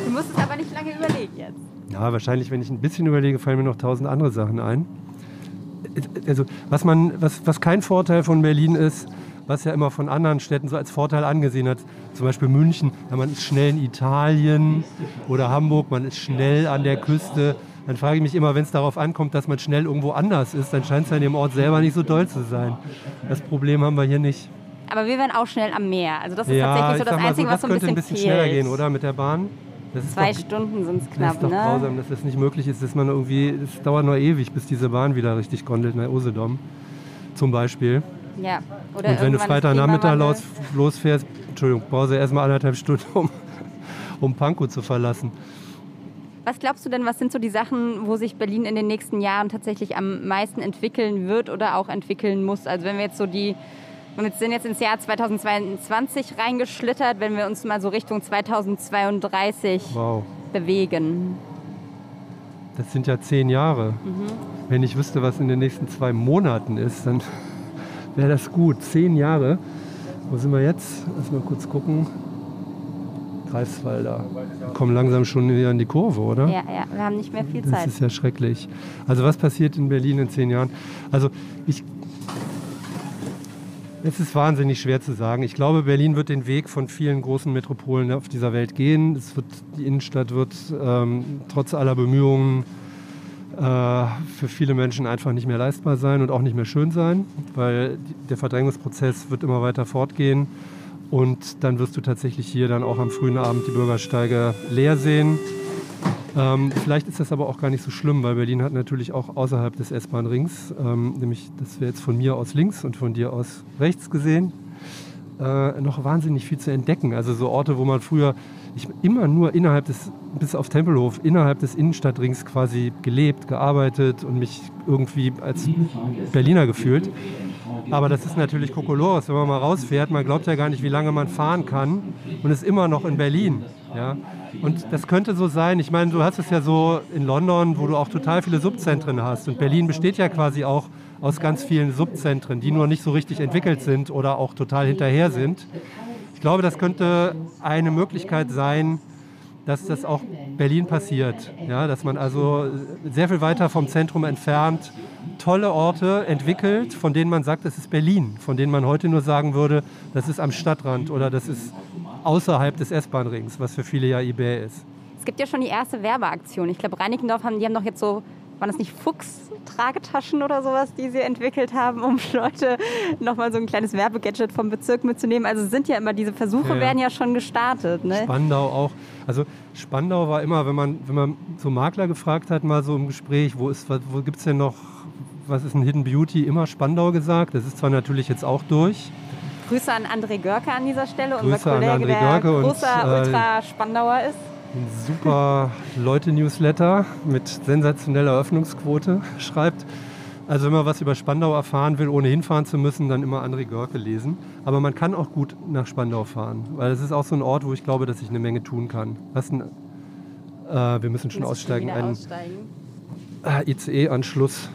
Du musst es aber nicht lange überlegen jetzt. Ja, wahrscheinlich, wenn ich ein bisschen überlege, fallen mir noch tausend andere Sachen ein. Also, was, man, was, was kein Vorteil von Berlin ist, was ja immer von anderen Städten so als Vorteil angesehen hat, zum Beispiel München, ja, man ist schnell in Italien oder Hamburg, man ist schnell an der Küste. Dann frage ich mich immer, wenn es darauf ankommt, dass man schnell irgendwo anders ist, dann scheint es ja in dem Ort selber nicht so doll zu sein. Das Problem haben wir hier nicht. Aber wir wären auch schnell am Meer. Also das ist ja, tatsächlich so das Einzige, so, was das so ein könnte bisschen, ein bisschen schneller gehen, oder? Mit der Bahn? Das ist Zwei doch, Stunden sind es Das knapp, ist doch ne? grausam, dass das nicht möglich ist, dass man irgendwie, es dauert nur ewig, bis diese Bahn wieder richtig gondelt, nach Usedom zum Beispiel. Ja. Oder Und wenn du Freitagnachmittag los, Klimawandel. losfährst, Entschuldigung, brauchst du erstmal anderthalb Stunden, um, um Pankow zu verlassen. Was glaubst du denn, was sind so die Sachen, wo sich Berlin in den nächsten Jahren tatsächlich am meisten entwickeln wird oder auch entwickeln muss? Also wenn wir jetzt so die, wir sind jetzt ins Jahr 2022 reingeschlittert, wenn wir uns mal so Richtung 2032 Wow, bewegen. das sind ja zehn Jahre. Wenn ich wüsste, was in den nächsten zwei Monaten ist, dann wäre das gut. Zehn Jahre. Wo sind wir jetzt? Lass mal kurz gucken. Greifswalder. Wir kommen langsam schon wieder in die Kurve, oder? Ja, ja, wir haben nicht mehr viel Das Zeit. ist ja schrecklich. Also was passiert in Berlin in zehn Jahren? Also ich. Es ist wahnsinnig schwer zu sagen. Ich glaube, Berlin wird den Weg von vielen großen Metropolen auf dieser Welt gehen. Es wird, die Innenstadt wird ähm, trotz aller Bemühungen für viele Menschen einfach nicht mehr leistbar sein und auch nicht mehr schön sein, weil der Verdrängungsprozess wird immer weiter fortgehen. Und dann wirst du tatsächlich hier dann auch am frühen Abend die Bürgersteige leer sehen. Ähm, vielleicht ist das aber auch gar nicht so schlimm, weil Berlin hat natürlich auch außerhalb des S-Bahn-Rings, ähm, nämlich das wäre jetzt von mir aus links und von dir aus rechts gesehen, äh, noch wahnsinnig viel zu entdecken. Also so Orte, wo man früher ich immer nur innerhalb des, bis auf Tempelhof, innerhalb des Innenstadtrings quasi gelebt, gearbeitet und mich irgendwie als Berliner gefühlt. Aber das ist natürlich Kokolores, wenn man mal rausfährt. Man glaubt ja gar nicht, wie lange man fahren kann und ist immer noch in Berlin. Ja? Und das könnte so sein. Ich meine, du hast es ja so in London, wo du auch total viele Subzentren hast. Und Berlin besteht ja quasi auch aus ganz vielen Subzentren, die nur nicht so richtig entwickelt sind oder auch total hinterher sind. Ich glaube, das könnte eine Möglichkeit sein, dass das auch Berlin passiert. Ja, dass man also sehr viel weiter vom Zentrum entfernt tolle Orte entwickelt, von denen man sagt, das ist Berlin, von denen man heute nur sagen würde, das ist am Stadtrand oder das ist außerhalb des S-Bahn-Rings, was für viele ja eBay ist. Es gibt ja schon die erste Werbeaktion. Ich glaube, Reinickendorf haben, die haben doch jetzt so, waren das nicht Fuchs-Tragetaschen oder sowas, die sie entwickelt haben, um Leute nochmal so ein kleines Werbegadget vom Bezirk mitzunehmen. Also sind ja immer diese Versuche, Ja, werden ja schon gestartet. Ne? Spandau auch. Also Spandau war immer, wenn man, wenn man so Makler gefragt hat, mal so im Gespräch, wo, ist, wo gibt es denn noch, was ist ein Hidden Beauty, immer Spandau gesagt. Das ist zwar natürlich jetzt auch durch. Grüße an André Görke an dieser Stelle, Grüße unser an Kollege, André der Görke und, großer äh, Ultra-Spandauer ist. Ein super Leute-Newsletter mit sensationeller Öffnungsquote schreibt. Also wenn man was über Spandau erfahren will, ohne hinfahren zu müssen, dann immer André Görke lesen. Aber man kann auch gut nach Spandau fahren, weil es ist auch so ein Ort, wo ich glaube, dass ich eine Menge tun kann. Was ein, äh, wir müssen schon Müssen aussteigen. Ein aussteigen. äh, ICE-Anschluss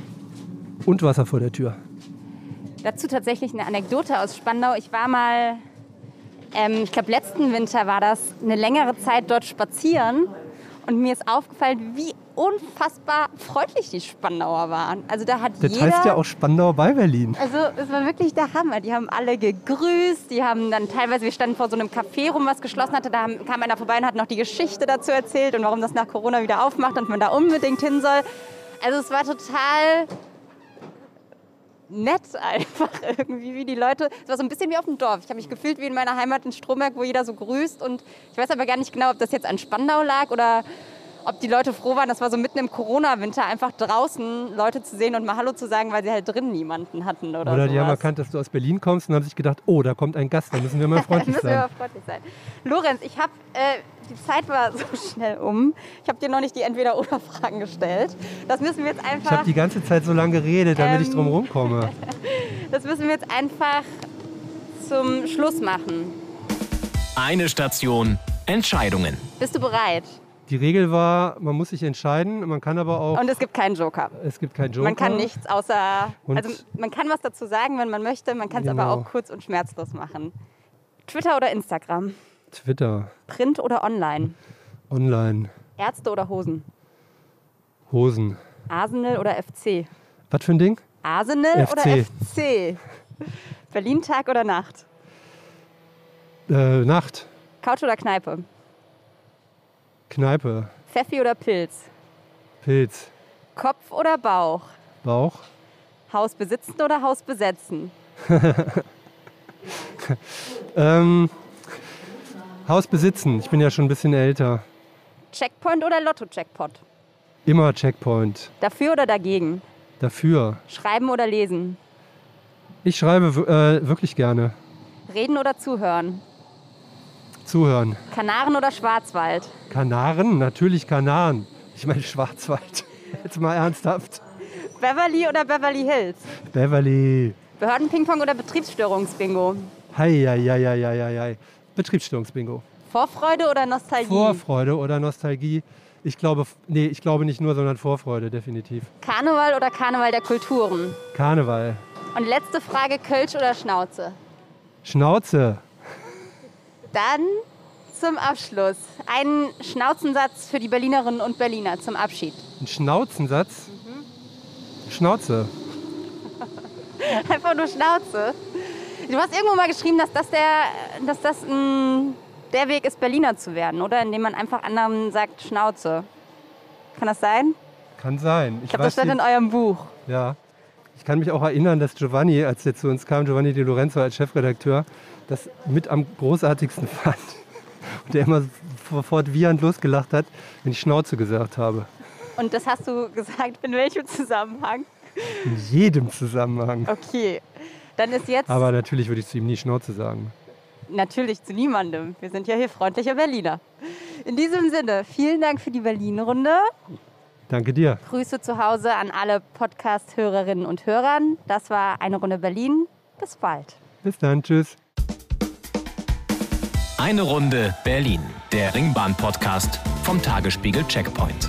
und Wasser vor der Tür. Dazu tatsächlich eine Anekdote aus Spandau. Ich war mal, ähm, ich glaube letzten Winter war das, eine längere Zeit dort spazieren und mir ist aufgefallen, wie unfassbar freundlich die Spandauer waren. Also da hat Das jeder... heißt ja auch Spandau bei Berlin. Also es war wirklich der Hammer. Die haben alle gegrüßt, die haben dann teilweise, wir standen vor so einem Café rum, was geschlossen hatte, da haben, kam einer vorbei und hat noch die Geschichte dazu erzählt und warum das nach Corona wieder aufmacht und man da unbedingt hin soll. Also es war total nett einfach irgendwie, wie die Leute, es war so ein bisschen wie auf dem Dorf. Ich habe mich gefühlt wie in meiner Heimat in Stromberg, wo jeder so grüßt und ich weiß aber gar nicht genau, ob das jetzt an Spandau lag oder ob die Leute froh waren, das war so mitten im Corona-Winter, einfach draußen Leute zu sehen und mal Hallo zu sagen, weil sie halt drin niemanden hatten oder, Oder die haben sowas. erkannt, dass du aus Berlin kommst und haben sich gedacht, oh, da kommt ein Gast, da müssen wir mal freundlich müssen wir sein. aber freundlich sein. Lorenz, ich habe, äh, die Zeit war so schnell um. Ich habe dir noch nicht die Entweder-Oder-Fragen gestellt. Das müssen wir jetzt Ich einfach, habe die ganze Zeit so lange geredet, damit ich Ähm, drum rumkomme. das müssen wir jetzt einfach zum Schluss machen. Eine Station Entscheidungen. Bist du bereit? Die Regel war, man muss sich entscheiden, man kann aber auch, Und es gibt keinen Joker. es gibt keinen Joker. Man kann nichts außer, Und- also man kann was dazu sagen, wenn man möchte. Man kann es aber Genau. auch kurz und schmerzlos machen. Twitter oder Instagram? Twitter, Print oder online? online, Ärzte oder Hosen? Hosen. Arsenal oder FC? Was für ein Ding? Arsenal FC. oder FC? Berlin Tag oder Nacht? Äh, Nacht, Couch oder Kneipe? Kneipe, Pfeffi oder Pilz? Pilz, Kopf oder Bauch? Bauch, Haus besitzen oder Haus besetzen? ähm, Haus besitzen. Ich bin ja schon ein bisschen älter. Checkpoint oder Lotto-Checkpot? Immer Checkpoint. Dafür oder dagegen? Dafür. Schreiben oder lesen? Ich schreibe äh, wirklich gerne. Reden oder zuhören? Zuhören. Kanaren oder Schwarzwald? Kanaren? Natürlich Kanaren. Ich meine Schwarzwald. Jetzt mal ernsthaft. Beverly oder Beverly Hills? Beverly. Behördenpingpong oder Betriebsstörungsbingo? Hei, hei, hei, hei, hei, hei. Betriebsstörungsbingo. Vorfreude oder Nostalgie? Vorfreude oder Nostalgie. Ich glaube, nee, ich glaube nicht nur, sondern Vorfreude, definitiv. Karneval oder Karneval der Kulturen? Karneval. Und letzte Frage, Kölsch oder Schnauze? Schnauze. Dann zum Abschluss. Ein Schnauzensatz für die Berlinerinnen und Berliner zum Abschied. Ein Schnauzensatz. Schnauze. Einfach nur Schnauze. Du hast irgendwo mal geschrieben, dass das der, dass das mh, der Weg ist, Berliner zu werden, oder? Indem man einfach anderen sagt Schnauze. Kann das sein? Kann sein. Ich glaube, das stand in eurem Buch. Ja. Ich kann mich auch erinnern, dass Giovanni, als er zu uns kam, Giovanni Di Lorenzo als Chefredakteur, das mit am großartigsten fand. Und der immer sofort wiehernd losgelacht hat, wenn ich Schnauze gesagt habe. Und das hast du gesagt, in welchem Zusammenhang? In jedem Zusammenhang. Okay. Dann ist jetzt Aber natürlich würde ich zu ihm nie Schnauze sagen. natürlich zu niemandem. Wir sind ja hier freundliche Berliner. In diesem Sinne, vielen Dank für die Berlin-Runde. Danke dir. Grüße zu Hause an alle Podcast-Hörerinnen und Hörern. Das war eine Runde Berlin. Bis bald. Bis dann. Tschüss. Eine Runde Berlin, der Ringbahn-Podcast vom Tagesspiegel Checkpoint.